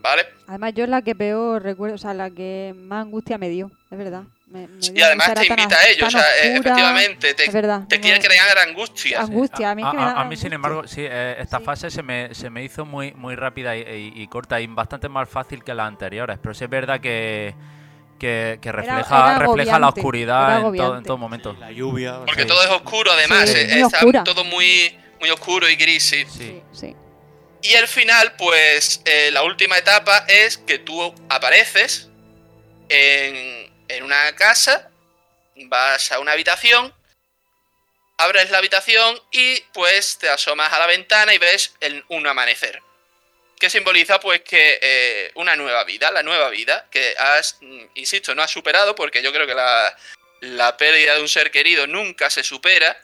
¿Vale? Además, yo es la que peor recuerdo, o sea, la que más angustia me dio, es verdad. Me- me Y además te invita a- a ello, o sea, oscura. efectivamente, te, Es verdad, te no- quiere crear angustia. Angustia, a mí es que me A, da a- mí, sin embargo, sí, eh, esta fase se me, se me hizo muy, muy rápida y, y- y corta y bastante más fácil que las anteriores. Pero sí es verdad que, que, que refleja, era refleja la oscuridad en, todo, en todo momento. La lluvia. Porque todo es oscuro, además. Sí, eh, muy está oscura. todo muy, muy oscuro y gris. sí. Sí, sí. Y al final, pues, eh, la última etapa es que tú apareces en, en una casa, vas a una habitación, abres la habitación y pues te asomas a la ventana y ves un amanecer. Que simboliza pues que eh, una nueva vida, la nueva vida que has, insisto, no has superado porque yo creo que la pérdida de un ser querido nunca se supera,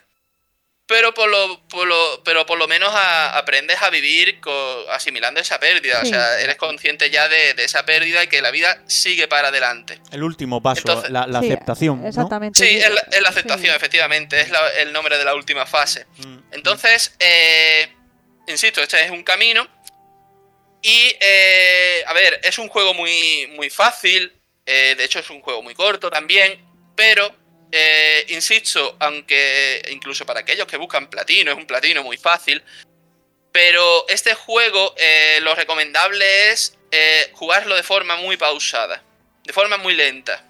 pero por lo, por lo, pero por lo menos a- aprendes a vivir co- asimilando esa pérdida. Sí. O sea, eres consciente ya de, de esa pérdida y que la vida sigue para adelante. El último paso, Entonces- la, la Sí, aceptación. Exactamente. Sí, sí. es la, es la aceptación, efectivamente, es la- el nombre de la última fase. Entonces, eh, insisto, este es un camino. Y, eh, a ver, es un juego muy, muy fácil. eh, de hecho, es un juego muy corto también. Pero, eh, insisto, aunque incluso para aquellos que buscan platino, es un platino muy fácil. Pero este juego, eh, lo recomendable es eh, jugarlo de forma muy pausada. De forma muy lenta.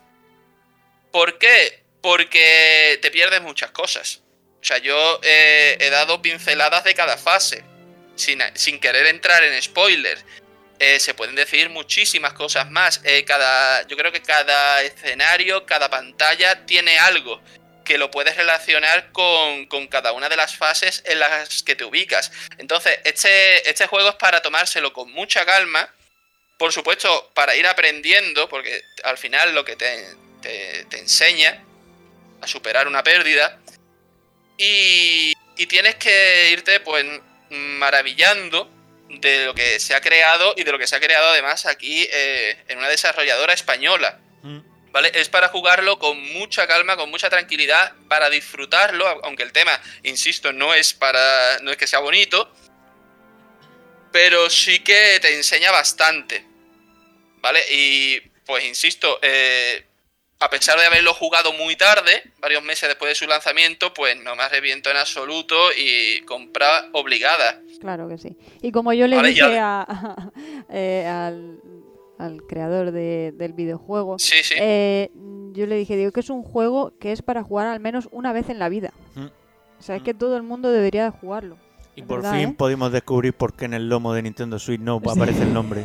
¿Por qué? Porque te pierdes muchas cosas. O sea, yo he dado pinceladas de cada fase. Sin, sin querer entrar en spoilers. Eh, se pueden decir muchísimas cosas más. Eh, cada, yo creo que cada escenario, cada pantalla tiene algo que lo puedes relacionar con, con cada una de las fases en las que te ubicas. Entonces, este, este juego es para tomárselo con mucha calma. Por supuesto, para ir aprendiendo, porque al final lo que te, te, te enseña a superar una pérdida. Y, y tienes que irte, pues, maravillando de lo que se ha creado y de lo que se ha creado además aquí eh, en una desarrolladora española. ¿Vale? Es para jugarlo con mucha calma, con mucha tranquilidad, para disfrutarlo, aunque el tema, insisto, no es para. no es que sea bonito. Pero sí que te enseña bastante. ¿Vale? Y pues insisto, eh, a pesar de haberlo jugado muy tarde, varios meses después de su lanzamiento, pues no me arrepiento en absoluto y compra obligada. Claro que sí. Y como yo le Vale, dije ya- a- eh, al, al creador de- del videojuego, Sí, sí. eh, yo le dije, digo que es un juego que es para jugar al menos una vez en la vida. Mm. O sea, es que todo el mundo debería de jugarlo. Y por verdad, fin ¿eh? pudimos descubrir por qué en el lomo de Nintendo Switch no aparece el nombre.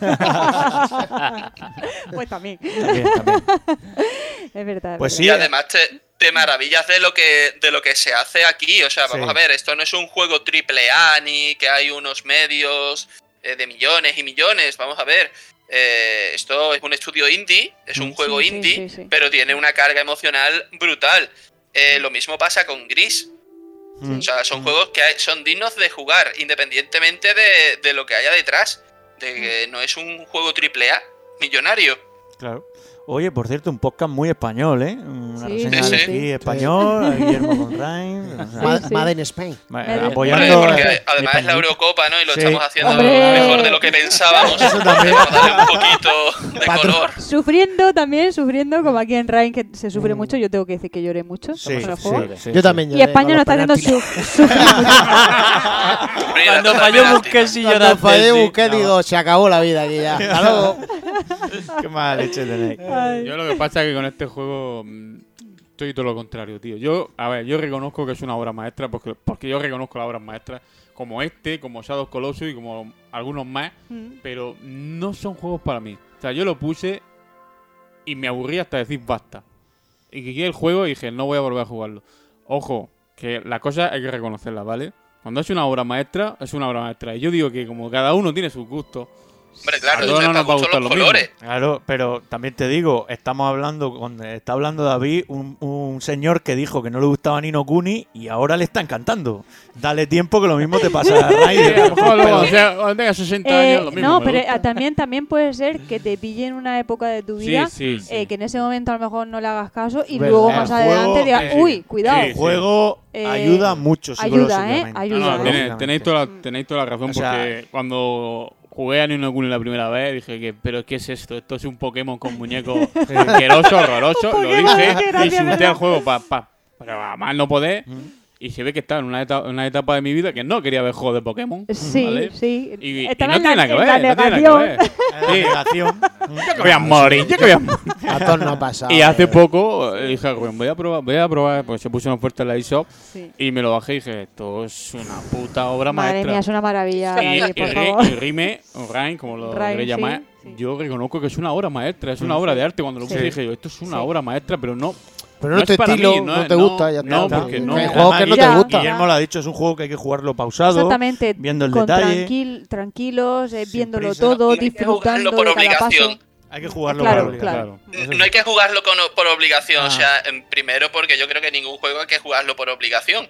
pues también. También, también. es verdad. es Pues verdad. y además te, te maravillas de lo que de lo que se hace aquí. O sea, vamos Sí. a ver, esto no es un juego triple A ni que hay unos medios eh, de millones y millones. Vamos a ver. eh, esto es un estudio indie, es un Sí, juego sí, indie, sí, sí. pero tiene una carga emocional brutal. Eh, lo mismo pasa con Gris. Mm. O sea, son juegos que hay- son dignos de jugar, independientemente de, de lo que haya detrás. De que no es un juego triple A millonario. Claro. Oye, por cierto, un podcast muy español, ¿eh? Una Sí, reseña sí, de sí. aquí español, Guillermo Conrain. o sea, Ma- Made in Spain. Made- apoyando. Porque además es la. Eurocopa, ¿no? Y lo Sí. estamos haciendo ¡Hombre! mejor de lo que pensábamos. Eso también. Un poquito de color. Sufriendo también, sufriendo, como aquí en Rain, que se sufre mucho. Yo tengo que decir que lloré mucho Mm. Sí, Yo también Y lloré España con nos está haciendo su-. Cuando falló Busquets y Cuando lloraste, fallé sí. Busquets, digo, se acabó la vida aquí ya. Hasta luego. Qué mala leche tenéis. Yo lo que pasa es que con este juego mm, estoy todo lo contrario, tío. Yo, a ver, yo reconozco que es una obra maestra porque, porque yo reconozco las obras maestras como este, como Shadow Colossus y como algunos más, Mm. pero no son juegos para mí. O sea, yo lo puse y me aburrí hasta decir basta. Y que quité el juego y dije, no voy a volver a jugarlo. Ojo, que la cosa hay que reconocerla, ¿vale? Cuando es una obra maestra, es una obra maestra. Y yo digo que como cada uno tiene sus gustos, Hombre, claro, no nos va a gustar los lo mismo. colores. Claro, pero también te digo, estamos hablando, con, está hablando David, un, un señor que dijo que no le gustaba Nino Kuni y ahora le está encantando. Dale tiempo que lo mismo te pasa a Sí, a Ryder. lo mejor luego, o sea, cuando tenga 60 Eh, años, lo mismo. no, pero eh, también, también puede ser que te pille en una época de tu vida sí, sí. eh, que en ese momento a lo mejor no le hagas caso y luego más juego, adelante digas, eh, uy, cuidado. El juego Eh, ayuda mucho ayuda, ¿eh? Ayuda. No, no, ¿eh? tenéis, tenéis toda la, tenéis toda la razón O sea, porque cuando jugué a Nino Kuni la primera vez y dije, que, ¿pero qué es esto? Esto es un Pokémon con muñecos asqueroso, horroroso. Lo dije, gracia, insulté al juego para pa, para más no poder. Y se ve que estaba en una etapa, una etapa de mi vida que no quería ver juegos de Pokémon. Sí, ¿vale? sí. Y, y no en tiene la- nada que en la ver. no tiene nada que ver. Sí. Yo que voy a morir, yo que voy a morir. A todos nos ha pasado. Y hace poco eh, dije, "Rubén, voy a probar, voy a probar, pues se puso una oferta en la eShop Sí. y me lo bajé y dije, esto es una puta obra Madre maestra. mía, es una maravilla, y, David, por Ri- favor. y Rime, o Rain, como lo queréis sí, llamar, yo reconozco que es una obra maestra, es una obra de arte. Cuando lo puse Sí. dije yo, esto es una Sí. obra maestra, pero no. Pero no es tu para estilo, mí, no te gusta, ya No, está. porque no. hay juegos que no te Guillermo- gustan. Guillermo lo ha dicho, es un juego que hay que jugarlo pausado, Exactamente. viendo el con detalle. tranquil- tranquilos, eh, viéndolo prisa. todo, disfrutando jugarlo por de cada paso. Obligación. Hay que jugarlo Claro, por claro. No hay que jugarlo con- por obligación, Ah. o sea, en- primero porque yo creo que ningún juego hay que jugarlo por obligación,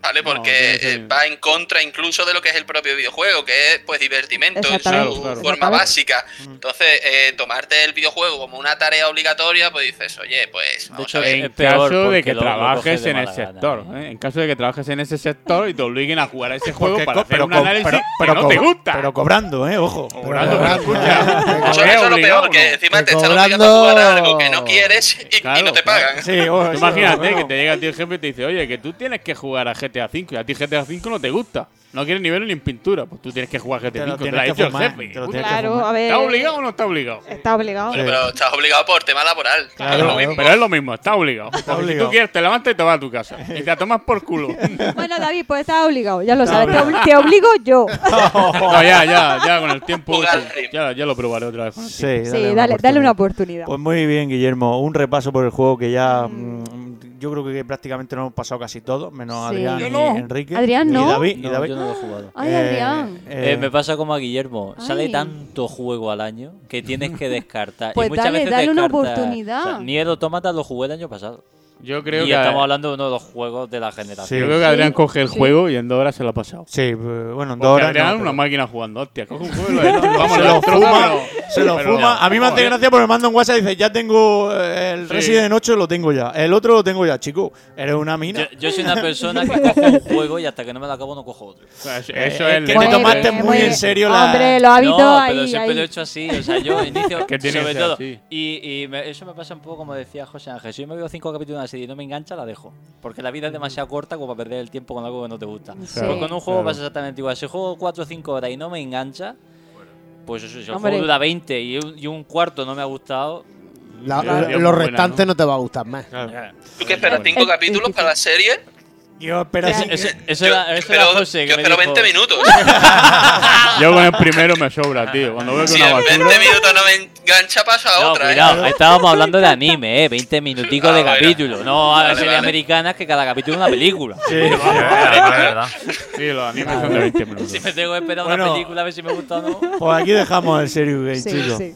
¿vale? Porque eh, va en contra incluso de lo que es el propio videojuego, que es pues divertimento en su Exactamente. Claro, claro. forma básica. Entonces, eh, tomarte el videojuego como una tarea obligatoria, pues dices, oye, pues vamos hecho, a ver. En caso de que trabajes de en el sector, ¿eh? en caso de que trabajes en ese sector y te obliguen a jugar a ese juego Porque para hacer un análisis pero- que no te gusta. Pero cobrando, ¿eh? Ojo. Cobrando, escucha. Eso, es lo peor, que encima te están obligando a jugar a algo que no quieres y, no te pagan. Sí, oh, Imagínate que te llega a ti el jefe y te dice, oye, que tú tienes que jugar a GTA V y a ti GTA V no te gusta. No quieres nivel ni en pintura. Pues tú tienes que jugar Te GTA lo. Te, lo ha que dicho el fumar, jefe. te lo tienes que Claro, fumar. a ver. ¿Está obligado o no está obligado? Está obligado. Bueno, pero estás obligado por tema laboral. Claro, es lo mismo. pero es lo mismo, está obligado. Si tú quieres, te levantas y te vas a tu casa. Y te la tomas por culo. Bueno, David, pues estás obligado, ya lo sabes. Te, obli- te obligo yo. No, ya, ya, ya con el tiempo. Ya, ya lo probaré otra vez. el Sí, tiempo. Sí, dale, dale una oportunidad. Pues muy bien, Guillermo. Un repaso por el juego que ya. mm, yo creo que prácticamente nos hemos pasado casi todos, menos Sí. Adrián y. Enrique. Adrián, Y ¿no? David. y No, David. yo no lo he jugado. Ay, Eh, Adrián. eh, Eh, me pasa como a Guillermo. Sale tanto juego al año que tienes que descartar. Pues y muchas dale, veces dale una descartas- oportunidad. O sea, Nier Automata lo jugué el año pasado. Yo creo y que. estamos hablando de uno de los juegos de la generación. Sí. Yo creo que Adrián Sí, coge el sí. juego y en dos horas se lo ha pasado. Sí, eh, bueno, en dos horas. Adrián no, es una pero- máquina jugando, hostia. Coge un juego y lo vamos, lo lo fuma, se lo pero- fuma. A mí me hace gracia porque me manda un WhatsApp y dice, ya tengo eh, el Sí. Resident 8, lo tengo ya. El otro lo tengo ya, chico. Eres una mina. Yo, yo soy una persona que cojo un juego y hasta que no me lo acabo no cojo otro. Pues Eh, Eso es es que te tomaste Muy muy bien. en serio la... Hombre, los hábitos no, ahí. pero siempre ahí. lo he hecho así. O sea, yo inicio Que tiene que sobre ser todo. así. Y, y me- eso me pasa un poco como decía José Ángel. Si yo me veo cinco capítulos de una serie y no me engancha, la dejo. Porque la vida es demasiado corta como para perder el tiempo con algo que no te gusta. Sí. Pues con un juego claro. pasa exactamente igual. Si juego 4 o 5 horas y no me engancha, pues eso, si el Hombre. juego dura 20 y un, y un cuarto no me ha gustado. La- Yo- yo muy los buena, restantes ¿no? no te va a gustar más. ¿Tú qué esperas? ¿Cinco El- capítulos el- para la serie? Yo espero así. Eso, eso Yo, era, yo eso era espero, José. yo Que me espero dijo, 20 minutos. Yo con el primero me sobra, tío. Cuando veo que si una basura. 20 minutos no me engancha, paso a No, otra. ¿eh? cuidado, ahí estábamos hablando de anime, ¿eh? 20 minuticos Ah, de bueno. capítulo. No a Vale, las series vale. americanas que cada capítulo es una película. Sí, Es verdad. Sí, los animes son de 20 minutos. Si me tengo que esperar Bueno. una película a ver si me gusta o no. Pues aquí dejamos el Game, Sí, chicos. sí.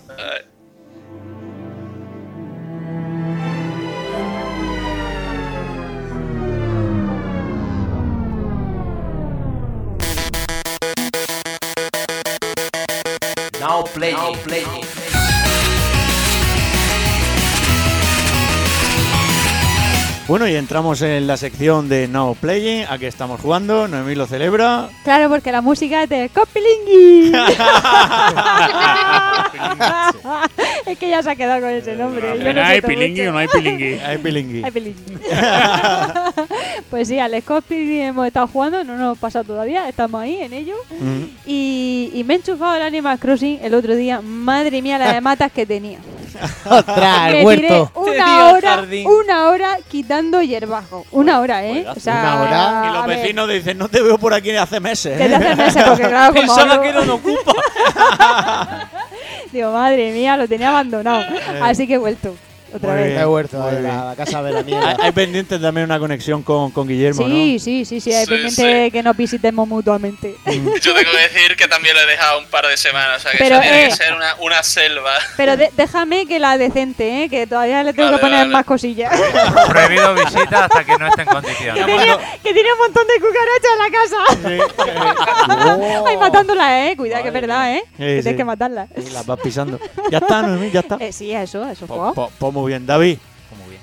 Now playing. Now playing. Bueno, y entramos en la sección de Now Playing. Aquí estamos jugando. Noemí lo celebra. Claro, porque la música es de Copilingui. es que ya se ha quedado con ese nombre. Yo no ¿Hay pilingui mucho. o no hay pilingui? Hay pilingui. Ay, Pilingui. pues sí, al Copilingui hemos estado jugando, no nos pasado todavía, estamos ahí en ello. Mm. Y, y me he enchufado el Animal Crossing el otro día. Madre mía, la de matas que tenía. ¡Ostras, el Me tiré una hora, una hora quitando hierbajo. Una hora, ¿eh? O sea, Una hora. Y los vecinos dicen, no te veo por aquí hace meses. Desde hace meses, porque claro, como Pensaba ahora- que era un ocupa. Digo, madre mía, lo tenía abandonado. Así que he vuelto. Otra Muy vez. bien. El huerto, Muy de la, la casa veraniega. hay, hay pendientes también una conexión con, con Guillermo, Sí, sí, sí, sí, hay Sí, pendiente sí. que nos visitemos mutuamente. Yo tengo que decir que también lo he dejado un par de semanas. O sea, que Pero, eso tiene eh, que ser una, una selva. Pero de- déjame que la decente, ¿eh? que todavía le tengo Vale, que poner vale. más cosillas. Prohibido visita hasta que no esté en que, condiciones. tiene, que tiene un montón de cucarachas en la casa. Ay, matándolas, ¿eh? Cuidado, que es verdad, ¿eh? Sí, que tienes que matarlas. Y las vas pisando. Ya está, Noemí, ya está. Eh, sí, eso, eso Po- fue. po- po- muy bien. David. Muy bien.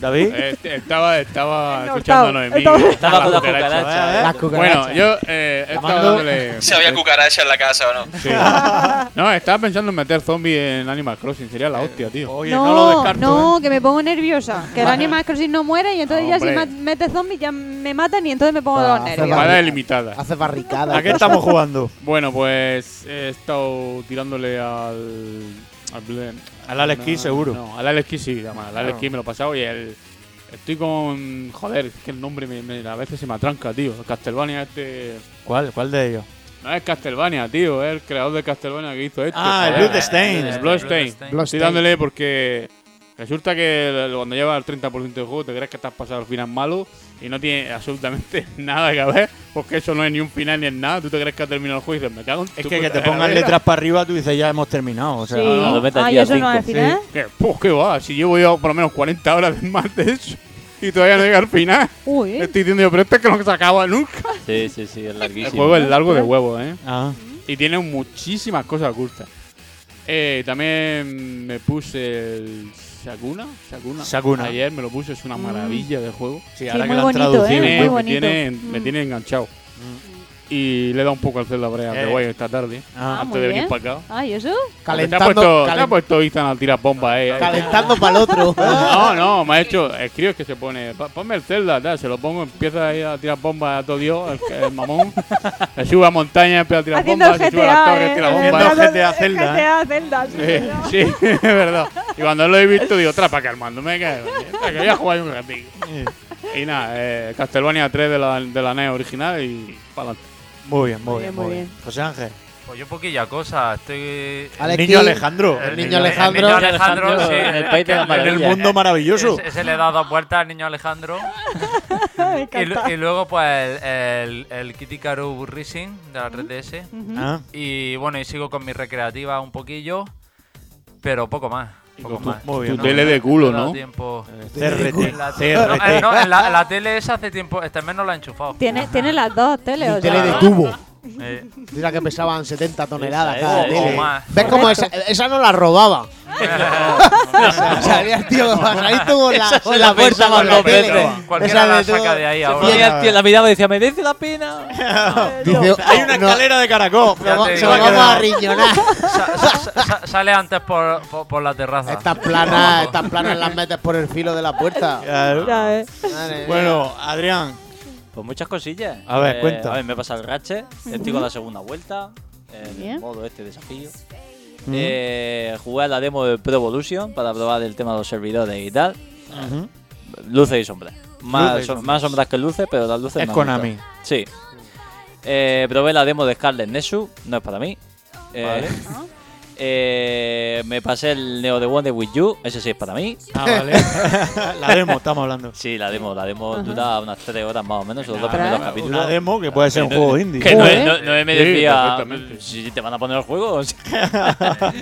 David. Eh, estaba estaba escuchándonos en. Estaba- con las cucarachas. cucarachas, ¿eh? Cucarachas. Bueno, yo eh, estaba dándole. Si había cucaracha en la casa o no. Sí. No, estaba pensando en meter zombies en Animal Crossing. Sería la hostia, tío. Oye, no, No, lo no. ¿eh? que me pongo nerviosa. Que el Animal Crossing no muere y entonces ya si mete zombies ya me matan y entonces me pongo de Ah, los hace nervios. Barricadas. ¿A qué estamos jugando? Bueno, pues he estado tirándole al. Al, Al Alex no, seguro. No, al Alex sí, además, al Alex Claro. Me lo he pasado y el. Estoy con. Joder, es que el nombre me, me- a veces se me atranca, tío. Castlevania este. ¿Cuál? ¿Cuál de ellos? No es Castlevania, tío, es el creador de Castlevania que hizo esto. Ah, el joder. El Bloodstained. Bloodstained. Estoy Bloodstained. dándole porque resulta que el- cuando llevas el 30% del juego te crees que te has pasado el final malo y no tiene absolutamente nada que ver, porque eso no es ni un final ni es nada. Tú te crees que has terminado el juego y dices, me cago en Es que que te pongan letras para arriba, tú dices, ya hemos terminado. O sea, Sí. no, lo metes Ah, aquí y a eso no es al cinco. final. Que, pues, ¿qué va? Si llevo yo por lo menos 40 horas más de eso y todavía no llega al final. Uy, Estoy diciendo yo, pero esto es que no se acaba nunca. Sí, sí, sí, es El larguísimo. juego es largo de huevo, ¿eh? Ah. Y tiene muchísimas cosas ocultas. Eh, también me puse el Sakuna. Sakuna. Sakuna. Ayer me lo puse, es una maravilla de juego. Sí, ahora que lo han bonito, ¿eh? traducido. Tiene- muy me, tiene, me Mm. tiene enganchado. Y le he dado un poco al Zelda Breath the Eh. Wild esta tarde. Ah, Ah, antes muy de venir bien. para acá. Ah, ¿y eso? Te ha Calentando, puesto, te ha puesto Ethan a tirar bombas, eh. calentando para el otro. No, no, me ha hecho. Escribe que se pone. "Pa- Ponme el Zelda, tal, se lo pongo, empieza ahí a tirar bombas a todo Dios, el, el mamón. se sube a montaña, empieza a tirar Haciendo bombas, se sube a las GTA, torres, ¿eh? tira Haciendo bombas. GTA Zelda, ¿eh? GTA Zelda, sí, Sí, señor. sí, es verdad. Y cuando lo he visto, digo, trapa calmando, me cae. Que voy a jugar un ratito. Y nada, eh, Castlevania 3 de la, de la NES original y para adelante. Muy bien, muy Muy bien, bien, muy bien. José Ángel. Pues yo poquilla cosa, estoy... El Alex niño Alejandro. El El niño Alejandro. el niño Alejandro, sí, en el país de las que- En el maravillas. mundo maravilloso. Ese, ese le da dos vueltas al niño Alejandro. Y, luego, pues, el, el, el Kitty Karu Racing de la 3DS. Ujú. Ah, Y bueno, y sigo con mi recreativa un poquillo, pero poco más. Poco tu- más. muy bien, tu tele de culo, ¿no? tiempo. CRT. En la, tele- no, CRT. no, en la, en la tele esa hace tiempo, este mes no la he enchufado. Tiene, tiene las dos teles. O tele de tubo. Eh, Mira que pesaban 70 toneladas Esa, cada esa, tele. ¿Ves cómo esa, esa no la robaba? Salía el tío pasadito con la, Esa con la la puerta con la dos tele. veces. Cualquiera la saca de ahí ahora. Ponía el tío la mirada y decía, ¿merece la pena? Dice, Hay una no, escalera de caracol. No, se lo vamos a no. riñonar. Sa- sa- sa- sale antes por, por, por la terraza. Estas planas, estas planas las metes por el filo de la puerta. Mía. Bueno, Adrián. Pues muchas cosillas. A ver, cuenta. A ver, me he pasado el Ratchet, estoy con la segunda vuelta, en el modo este desafío. Eh, jugué a la demo de Pro Evolution para probar el tema de los servidores y tal. Luces y sombras. Más, Luces y son- sombras. más sombras que luces, pero las luces Es han Konami. Sí. Eh, probé la demo de Scarlet Nexus, no es para mí. Eh, Vale. Eh, me pasé el Neo de One de Wii U, ese sí es para mí. Ah, vale. la demo, estamos hablando. Sí, la demo, la demo Ajá. dura unas 3 horas más o menos, los dos primeros capítulos. Una demo que puede ser un juego no- indie. Que no, Joder. no, no me Sí, si te van a poner el juego.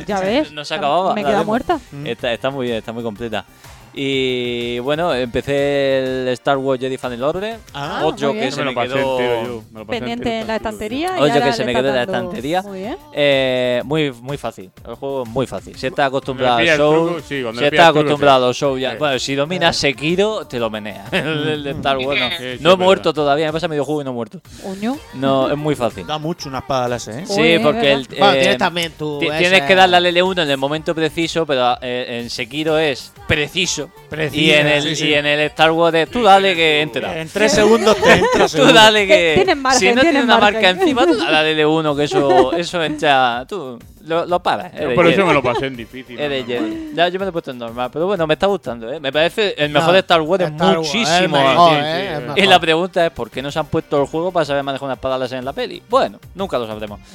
Ya ves. No se acababa. Me queda muerta. Está, está muy bien, está muy completa. Y bueno, empecé el Star Wars Jedi Fallen Order. Ah, otro que se me quedó. Pendiente en la estantería. Oye, que se me quedó en la estantería. Muy bien. Eh, muy, muy fácil. El juego es muy fácil. Si estás acostumbrado Cuando le a pillas el Soul, truco, sí, cuando si estás acostumbrado sí. a los Soul, ya- Sí. bueno, si dominas Sekiro, te lo menea. el, de Star Wars no. Sí, sí, no he muerto todavía, me pasa medio juego y no he muerto. Uño. No, es muy fácil. Da mucho una espada láser, ¿eh? Sí, porque el, Bueno, eh, tienes también tu. ti- ese- tienes que darle al L1 en el momento preciso, pero eh, en Sekiro es preciso. Preciso, y, en el, sí, sí. y en el Star Wars es tú dale que entra. En tres segundos te entra Tú dale que. Tienen margen, si no tiene una marca encima, tú dale al L1 que eso, eso entra. Tú lo, lo paras. Yo por eso me lo pasé en difícil. Eres ¿no? Jedi. Ya, yo me lo he puesto en normal, pero bueno, me está gustando, ¿eh? Me parece el mejor No, de Star Wars de Star muchísimo. es mejor, sí, eh, sí, es mejor. Y la pregunta es: ¿por qué no se han puesto el juego para saber manejar una espada láser en la peli? Bueno, nunca lo sabremos.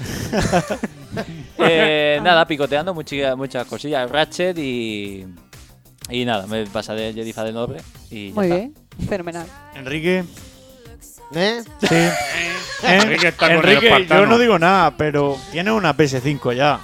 Eh, nada, picoteando muchas, muchas cosillas. Ratchet y. Y nada, me pasaré el Jedi Fallen Order y ya Muy está. bien. Fenomenal. Enrique. ¿Eh? Sí. ¿Eh? Enrique está con el Enrique, yo espartano. no digo nada, pero tiene una PS5 ya.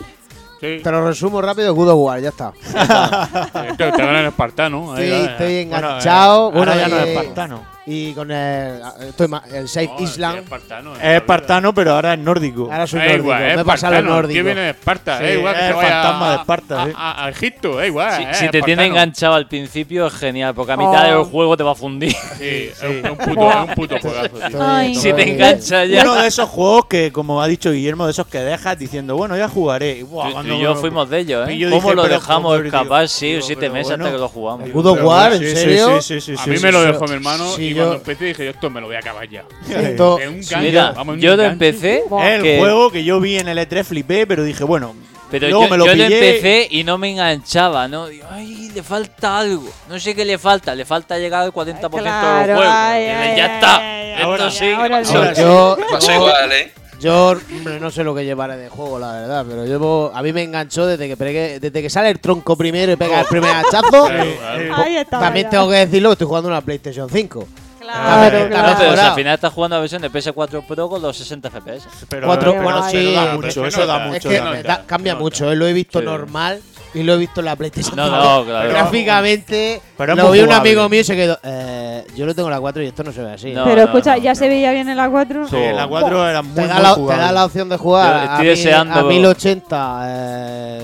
Sí, Te lo resumo rápido: Good of War, ya está. está está con el espartano. ahí, estoy enganchado. Bueno, Bueno, ahora ya no eh, es espartano. Y con el, estoy ma- el Safe No, Island. es espartano, Es espartano, pero ahora es nórdico. Ahora soy Eh, nórdico. igual, me es he pasado espartano, nórdicos. ¿Qué viene de Esparta? Sí, eh, igual que es se el vaya fantasma a- de Esparta, a, sí. a- a Egipto, eh, igual. Si, eh, si te tiene espartano. enganchado al principio es genial, porque a mitad Oh. del juego te va a fundir. Sí, es un- es un puto, es un puto juegazo, tío. Ay. Si te engancha ya. Uno de esos juegos que, como ha dicho Guillermo, de esos que dejas diciendo, bueno, ya jugaré. Y, buah, Tú- tú cuando y yo fuimos de ellos, Y ¿eh? yo ¿Cómo dije, lo pero dejamos joder, escapar? Sí o Digo, siete pero meses bueno. hasta que lo jugamos. God of War, ¿en Sí, sí, serio? Sí, sí, sí, A sí, mí sí, me lo sí. dejó mi hermano Sí, y yo- cuando empecé dije, yo esto me lo voy a acabar ya. Esto- un sí, gancho, Mira, vamos, un yo lo empecé, el que- juego que yo vi en el E3, flipé, pero dije, bueno. pero luego yo, me lo yo pillé. empecé y no me enganchaba, ¿no? Digo, ay, le falta algo. No sé qué le falta, le falta llegar al 40% Claro, del juego. ay, ay, ya ay, está. ay, Esto ahora- sí. ahora sí. Ahora, yo, yo- igual, ¿eh? Yo hombre, no sé lo que llevaré de juego, la verdad, pero llevo, a mí me enganchó desde que pegué- desde que sale el tronco primero y pega el primer hachazo. Ahí está. También ya. tengo que decirlo que estoy jugando una PlayStation 5. Claro, claro. pero al final estás jugando la versión de PS4 Pro con los 60 FPS. Pero, Cuatro- pero bueno, sí, da mucho, eso da Es mucho. que da me mucho. da- cambia mucho, eh, lo he visto Sí. normal y lo he visto en la PlayStation No, 5. no, claro. Gráficamente, Pero lo vi un amigo mío y se quedó. Eh, yo lo tengo en la 4 y esto no se ve así. No, Pero no, escucha, no, ya no. se veía bien en la 4. Sí, en la 4 era muy, te, da la, te da la opción de jugar Yo a, estoy mil- deseando- a 1080, eh,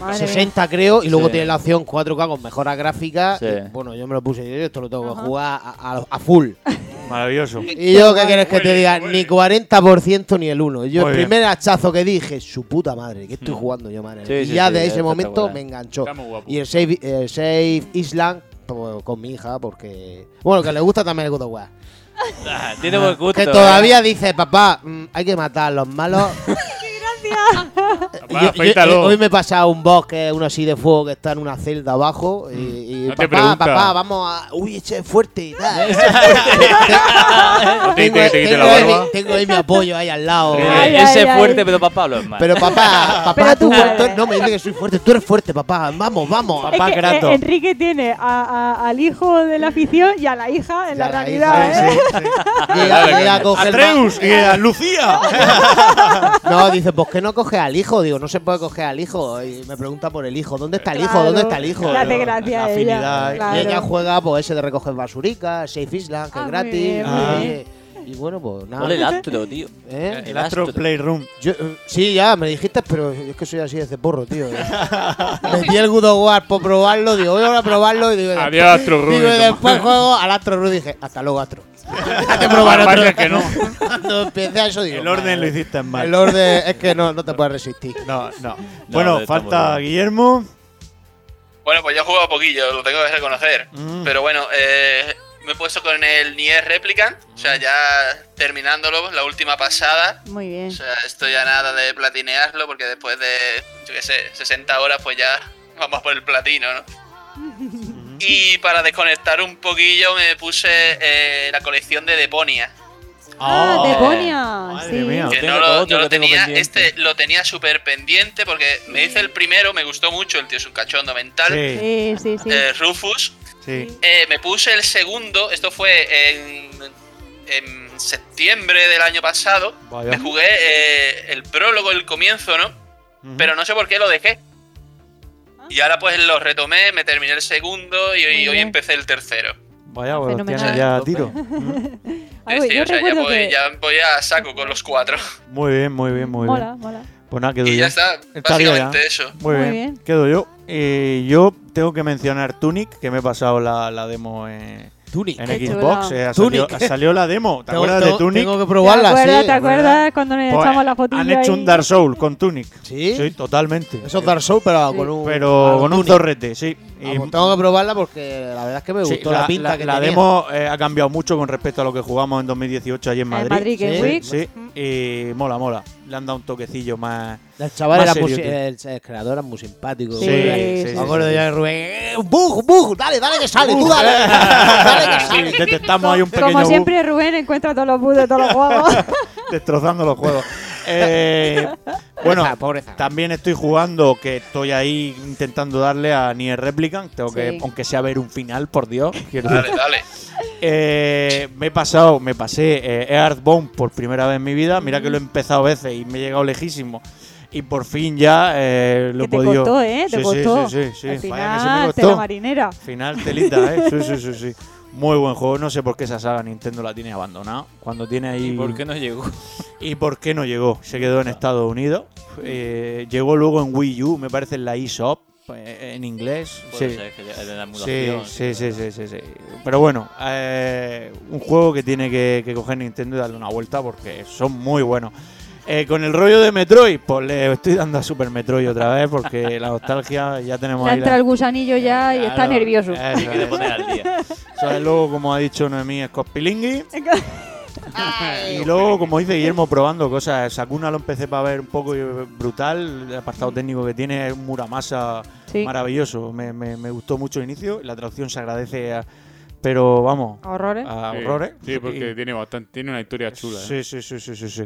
Madre 60 creo, y luego Sí. tiene la opción 4K con mejora gráfica. Sí. y, bueno, yo me lo puse y esto lo tengo Ajá. que jugar a, a- a full. Maravilloso. Y yo, ¿qué quieres que te diga? Ni 40% ni el 1. Yo, Muy el bien. primer hachazo que dije, su puta madre, que estoy jugando yo, madre. Sí, y sí, ya sí, de es ese momento me enganchó. Y el Save, el Save Island pues, con mi hija, porque. Bueno, que le gusta también el God of War. Tiene buen gusto. Que ¿eh? todavía dice, papá, mm, hay que matar a los malos. Papá, Yo- yo- afeítalo. eh, hoy me he pasado un boss que es uno así de fuego que está en una celda abajo. Y, y, No te papá, papá, vamos a. Uy, ese es fuerte y tal. ¿No te tengo, que te ahí, barba? tengo ahí mi apoyo ahí al lado. Eh, Ay, Ese ay, es fuerte, ay. pero para Pablo es mal. Pero papá, papá, Pero tú, tú no me dice que soy fuerte. Tú eres fuerte, papá. Vamos, vamos. Es Papá que, Kratos. eh, Enrique tiene a- a- al hijo de la afición y a la hija en la la realidad, hija, ¿eh? Sí, sí. Llega, llega a Atreus y a Lucía. No, dice, ¿por qué no coge al hijo? Digo, no se puede coger al hijo. Y me pregunta por el hijo. ¿Dónde está el hijo? ¿Dónde está el hijo? La ella. claro. Y ella juega, pues, ese de recoger basuricas, Safe Island, que Ah, es muy gratis. bien, muy y- bueno, pues nada. El astro, tío. ¿Eh? El Astro Playroom. Yo, eh, sí, ya, me dijiste, pero es que soy así de porro, tío. Metí el God of War por probarlo, digo, voy a probarlo y digo, Adiós, Astro y después juego al Astro Rubin y dije, hasta luego, Astro. Hay que probar otro. que no. Cuando empecé a eso, digo, El orden madre, lo hiciste mal. El orden es que no, no te puedes resistir. No, no. Bueno, falta. Guillermo. Bueno, pues yo he jugado poquillo, lo tengo que reconocer. Mm. Pero bueno, eh, me he puesto con el Nier Replicant, o sea, ya terminándolo, la última pasada. Muy bien. O sea, estoy a nada de platinearlo porque después de, yo qué sé, 60 horas pues ya vamos por el platino, ¿no? Y para desconectar un poquillo me puse eh, la colección de Deponia. Ah, Oh, Deponia. sí. mía. Que no lo, no tenía, pendiente. este lo tenía súper pendiente porque me hice el primero, me gustó mucho, el tío es un cachondo mental. Sí, Sí, sí, sí. eh, Rufus. sí. Eh, me puse el segundo, esto fue en, en septiembre del año pasado. Vaya. Me jugué eh, el prólogo, el comienzo, ¿no? Pero no sé por qué lo dejé. Y ahora pues lo retomé, me terminé el segundo y, hoy empecé el tercero. Vaya, pues los Fenomenal. tienes ya tiro. Ay, Sí, sí, yo o sea, ya voy, que. ya voy a saco con los cuatro. Muy bien, muy bien, muy bien. Mola, mola. Pues nada, quedo Y yo. ya está, básicamente ya. eso. Muy, Muy bien. bien. quedo yo. Eh, yo tengo que mencionar Tunic, que me he pasado la, la demo en, Tunic. en Qué Xbox. eh, salió, Tunic. salió la demo. ¿Te Tengo- acuerdas tengo- de Tunic? Tengo que ¿Te probarla, acuerdas, sí. ¿Te acuerdas cuando le Pues, echamos la fotillo han hecho ahí? un Dark Soul con Tunic. ¿Sí? Sí, totalmente. Eso es Dark Souls, pero Sí. con un. Pero con un zorrete, sí. Vamos, tengo que probarla porque la verdad es que me sí, gustó la, pinta que la tenía. demo eh, ha cambiado mucho con respecto a lo que jugamos en 2018 allí en Madrid. Madrid Game sí, Week. sí, y mola, mola. Le han dado un toquecillo más. El chaval Más era muy, serio, el, el creador era muy simpático. Sí, Sí, Me acuerdo yo de Rubén. ¡Eh, ¡Bug, bug! ¡Dale, dale que sale! ¡Tú dale! ¡Dale que sale! detectamos ahí un pequeño Como bug siempre, Rubén encuentra todos los bugs de todos los juegos. destrozando los juegos. Eh, bueno, Pobreza, pobreza. también estoy jugando, que estoy ahí intentando darle a Nier Replicant. Tengo que, aunque sea ver un final, por Dios. quiero Dale, decir. dale. Eh, me he pasado, me pasé eh, Earthbound por primera vez en mi vida. Mira que lo he empezado veces y me he llegado lejísimo. Y por fin ya eh, lo he te podido. costó, ¿eh? Te Sí, sí, costó. Sí, sí, sí. Al Vaya que sí me final, costó. tela marinera. Final telita, ¿eh? Sí, sí, sí, sí. Muy buen juego. No sé por qué esa saga Nintendo la tiene abandonada. Cuando tiene ahí. ¿Y por qué no llegó? ¿Y por qué no llegó? Se quedó en Estados Unidos. Eh, llegó luego en Wii U, me parece en la eShop, eh, en inglés. Sí. ser la sí, sí, sí, sí, sí. Pero bueno, eh, un juego que tiene que, que coger Nintendo y darle una vuelta porque son muy buenos. Eh, con el rollo de Metroid, pues le estoy dando a Super Metroid otra vez porque la nostalgia ya tenemos ahí. entra la- el gusanillo ya y está Claro, nervioso. eso Hay que es. poner al día. Luego, como ha dicho Noemí, Scospilingui. Y luego, como dice Guillermo, probando cosas. Sakuna lo empecé para ver un poco eh, brutal. El apartado técnico que tiene es un Muramasa Sí. maravilloso. Me, me- me gustó mucho el inicio. La traducción se agradece, a- pero vamos. A horrores. A Sí, horrores. Sí, porque Y- tiene bastante, tiene una historia chula. ¿eh? Sí, sí, sí, sí, sí, sí.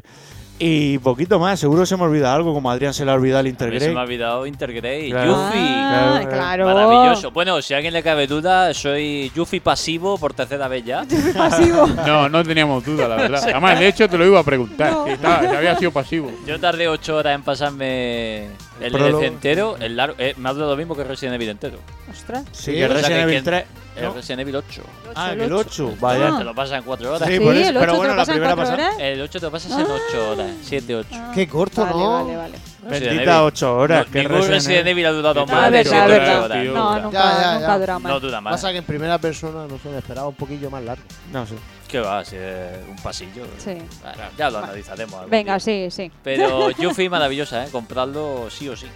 Y poquito más, seguro se me olvida algo, como a Adrián se le ha olvidado el mí se me ha olvidado Intergrade. Claro. Yuffie. Ah, claro. Maravilloso. Bueno, si a alguien le cabe duda, soy Yuffie pasivo por tercera vez ya. pasivo. No, no teníamos duda, la verdad. Además, de hecho, te lo iba a preguntar. No. Si, estaba- si había sido pasivo. Yo tardé 8 horas en pasarme el. DLC entero. El largo, eh, me ha dado lo mismo que Resident Evil entero. Ostras. Sí, que Resident Evil que- 3. El ¿no? Resident Evil 8. Ah, el el ocho. 8, vaya. Te lo pasas en 4 horas. Sí, Sí, por eso, el ocho pero te bueno, lo la pasas en primera pasada. horas. El 8 te lo pasas en 8 horas. 7, 8. Qué corto, Vale, ¿no? vale, vale. Bendita Evil. 8 horas. No, que ningún Resident Resident Evil- Evil ha durado Ah, más de verdad, 7 verdad. horas. tío. No, Ya, nunca, ya, ya. nunca dura más. No dura más. Pasa que en primera persona, no sé, me esperaba un poquillo más largo. No sé. ¿Qué va? Si es un pasillo. Sí. Bueno, ya lo analizaremos. Venga, día. sí, sí. Pero Yuffie maravillosa, ¿eh? Comprarlo sí o sí.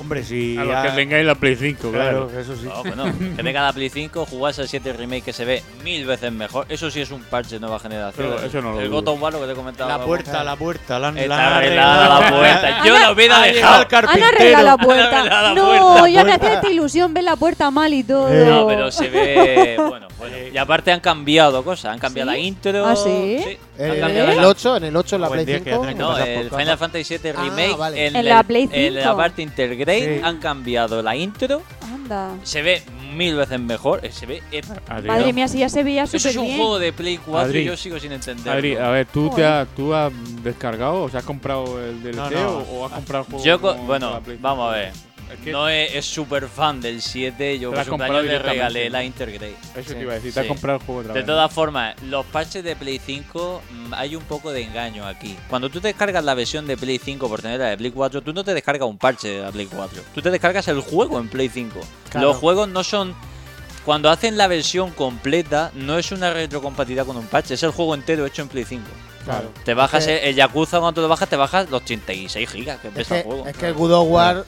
Hombre, si. A los ya- que tengáis la Play 5, Claro, claro. eso sí. No, bueno, que tenga la Play 5, jugarse el 7 remake que se ve mil veces mejor. Eso sí es un parche de nueva generación. Pero eso no lo El dudo. God of War, lo que te comentaba. La puerta, la puerta. La, Está arreglada la puerta. Yo la hubiera dejado. Han arreglado la puerta. no, ya me hacía esta ilusión ver la puerta mal y todo. No, pero se ve. Bueno, bueno. Y aparte han cambiado cosas. Han cambiado ¿Sí? la intro. ¿Ah, sí? han En cambiado el la- 8, en el 8 en la Play día que ya 5. tienen que No, el. Final Fantasy VII Ah, Remake vale. en, En la Play en la 5. parte Sí. han cambiado la intro. Anda. Se ve mil veces mejor. Se ve. Adri, Madre mía, si ya se veía Eso es súper un bien. juego de Play 4 Adri. y yo sigo sin entenderlo. Adri, a ver, ¿tú, te has, ¿tú has descargado? O sea, has comprado el DLC No, no. O, has comprado el juego? Yo, bueno, vamos a 5? ver. Es que No es súper fan del 7. Yo por cumpleaños le regalé la Intergrade. Eso Sí. te iba a decir, te has Sí. comprado el juego otra De vez. todas formas, los parches de Play 5 mm, hay un poco de engaño aquí. Cuando tú te descargas la versión de Play 5 por tener la de Play 4, tú no te descargas un parche de la Play 4. Tú te descargas el juego en Play 5. Claro. Los juegos no son. Cuando hacen la versión completa, no es una retrocompatibilidad con un parche, es el juego entero hecho en Play 5. Claro. Te bajas Es el, el Yakuza, cuando te lo bajas, te bajas los 86 gigas que Es pesa que, el juego. es que el God of War.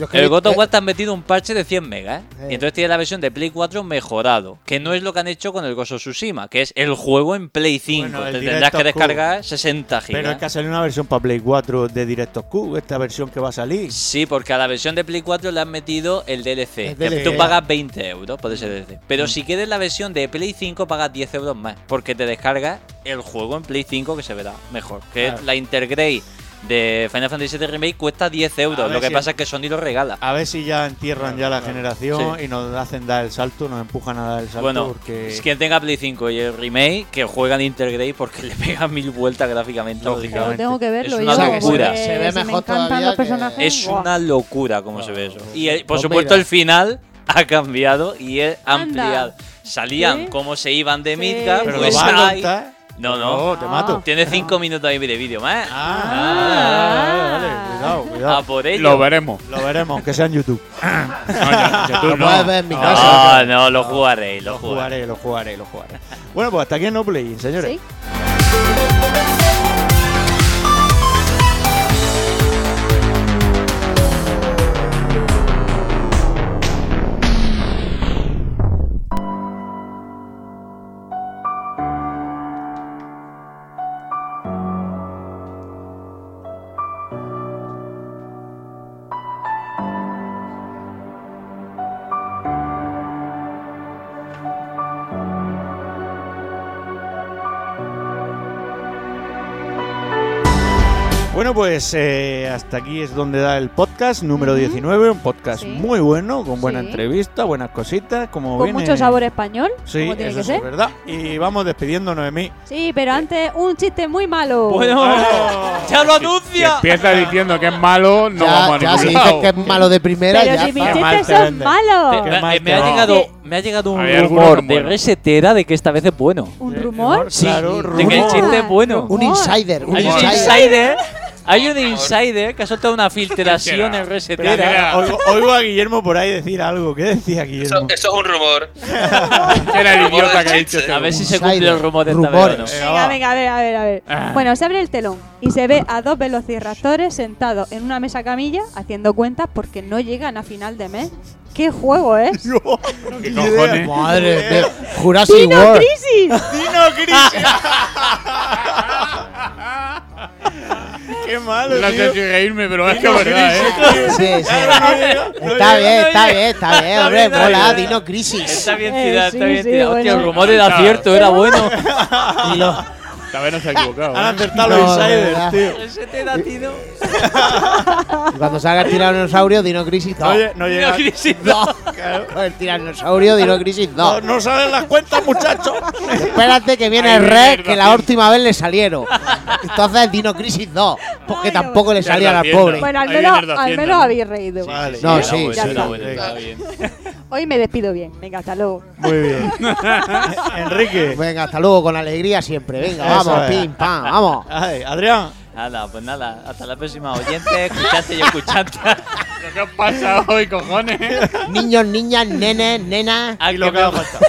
Yo es que El God of eh, War te han metido un parche de 100 megas, ¿eh? Sí. Y entonces tiene la versión de Play 4 mejorado, que no es lo que han hecho con el Ghost of Tsushima, que es el juego en Play 5. Bueno, el te tendrás que descargar 60 gigas. Pero es que ha salido una versión para Play 4 de Directos Q, esta versión que va a salir. Sí, porque a la versión de Play 4 le han metido el DLC. El que DLC. tú pagas 20 euros por ese DLC. Pero si quieres la versión de Play 5, pagas 10 euros más. Porque te descargas el juego en Play 5 que se verá mejor. Que Claro. es la Intergrade de Final Fantasy VII Remake cuesta 10 A euros. Lo que si- pasa es que Sony lo regala. A ver si ya entierran ya la generación Sí. y nos hacen dar el salto, nos empujan a dar el salto Bueno, porque es quien tenga Play 5 y el remake, que juegan Intergrade porque le pegan mil vueltas gráficamente. Lógicamente. Tengo que verlo Es yo. una porque locura. Se ve si me mejor todavía los que- personajes. Es una locura como se ve eso. Y eh, por Pues supuesto mira. el final ha cambiado y es Anda. ampliado. Salían ¿Sí? como se iban de Sí, Midgard, Pero pues lo vas a hay-. No, no. No, te mato. Tiene 5 minutos ahí de vídeo más. Ah, vale, vale, cuidado, cuidado. A por ello. Lo veremos. Lo veremos, aunque sea en YouTube. No, tú Lo no. puedes ver en mi casa. No, no, lo jugaré, lo Lo jugaré. jugaré, lo jugaré, lo jugaré. Bueno, pues hasta aquí en No Play, señores. Sí. Pues eh, hasta aquí es donde da el podcast número 19, un podcast Sí. muy bueno, con buena Sí. entrevista, buenas cositas, como Con viene- mucho sabor español, Sí, como tiene eso que es ser. verdad. Y vamos despidiéndonos de mí. Sí, pero antes un chiste muy malo. Bueno, ya lo Si anuncia. empieza diciendo que es malo, no ya, vamos a ya ningún si lado. dices que es malo de primera, pero ya si mis chistes te son malos. Me, ha llegado, me ha llegado un rumor de resetera de que esta vez es bueno. ¿Un rumor? Sí, Claro, de que el rumor. chiste es bueno. Un insider, un insider. Hay un insider que ha soltado una filtración en resetera. Oigo, oigo a Guillermo por ahí decir algo. ¿Qué decía Guillermo? Eso, eso es un rumor. Era el idiota que ha dicho A ver si se cumple el rumor de esta vez no. Venga, venga, a ver, a ver, a ver. Ah. Bueno, se abre el telón y se ve a dos velociraptores sentados en una mesa camilla haciendo cuentas porque no llegan a final de mes. ¿Qué juego es? ¿Qué cojones? Madre mía. Jurassic ¡Dino World. Crisis! ¡Dino Crisis! ¡Qué malo, No sé si reírme, pero es que es verdad, ¿eh? Sí, sí. Está bien, está bien, está bien, hombre. Mola, está bien. Dino Crisis. Está bien tirado, sí, está bien sí, tirado. Hostia, el rumor era cierto, era bueno. Y lo- Esta vez no se ha equivocado. Han ¿eh? acertado los de insiders, tío. Resetera, tío. y cuando salga el tiranosaurio, Dino Crisis 2. Oye, no llega. No. Claro. El tiranosaurio, Dino Crisis No, 2. no salen las cuentas, muchachos. Espérate que viene el red que la última vez le salieron. Entonces Dino Crisis 2. Porque tampoco le Ya salían al pobre. Bueno, al menos, al habéis reído. No, Era sí, está bien. Hoy me despido bien. Venga, hasta luego. Muy bien. Enrique. Venga, hasta luego, con alegría siempre. Venga, Eso vamos, es. pim, pam, vamos. Ay, Adrián. Nada, pues nada. Hasta la próxima oyente, escuchante y escuchante. ¿Pero ¿Qué os pasa hoy, cojones? Niños, niñas, nenes, nenas. Al Y lo que que me ha faltado.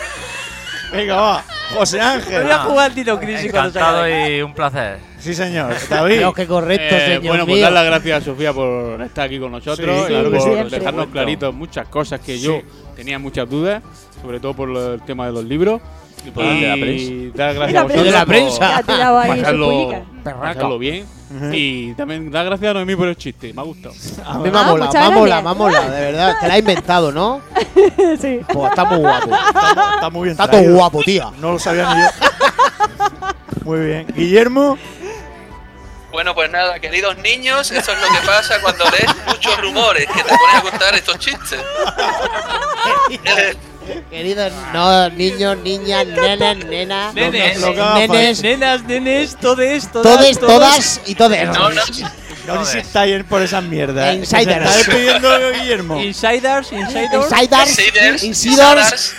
Venga, va. José Ángel. Voy a jugar Dino Crisis cuando Encantado y un placer. Sí, señor. David. Dios, qué correcto, Eh, señor bueno, pues mío. dar las gracias a Sofía por estar aquí con nosotros Sí, claro y que por sí. Dejarnos claritos muchas cosas que Sí. yo tenía muchas dudas, sobre todo por el tema de los libros. Y por el de la prensa. Y dar gracias De la a vosotros De la por prensa. Su pasarlo, pasarlo bien. Y también dar gracias a Noemí por el chiste, me ha gustado. A mí me ha molado, me ha molado, gracias. me ha molado, de verdad. Te la has inventado, ¿no? sí. Pues está muy guapo. Está, está muy bien. Está todo guapo, tía. No lo sabía ni yo. Muy bien. Guillermo. Bueno, pues nada, queridos niños, eso es lo que pasa cuando lees muchos rumores que te pones a contar estos chistes. Queridos no, niños, niñas, nenas, nenas, Nenes, nenes, nenas, nenes, todes, todas, todes, todas y todes. no, no, No insistáis por esas mierdas. Insiders. ¿Se está despidiendo Guillermo? Insiders, insiders. Insiders, Insiders.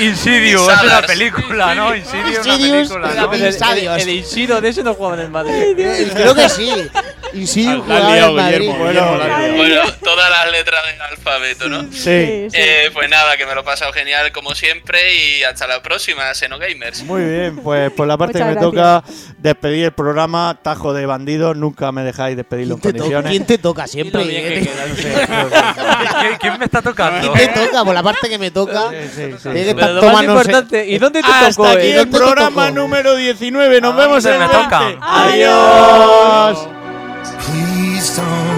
Insidio, es una película, ¿no? Insidio es una Insidious. película, el, Insido de ese no juega en el Madrid. Creo que sí. Has jugaba liado. Guillermo, Bueno, Guillermo. Bueno, todas las letras del alfabeto, ¿no? Sí. Sí, sí. Eh, pues nada, que me lo he pasado genial como siempre y hasta la próxima, Xenogamers. Muy bien, pues por la parte que me toca despedir el programa, tajo de bandidos, nunca me dejáis despedirlo en ¿Quién condiciones. quién te toca siempre? Y ¿Quién queda. No sé, creo que- ¿Quién- ¿Quién me está tocando? te toca? Por la parte que me toca. Sí, sí, sí. Tiene que Pero estar lo más tomando- importante, ¿y dónde te Hasta tocó? aquí el ¿Dónde te programa número 19. Nos ¿A vemos en el me toca? 20. Adiós. Please don't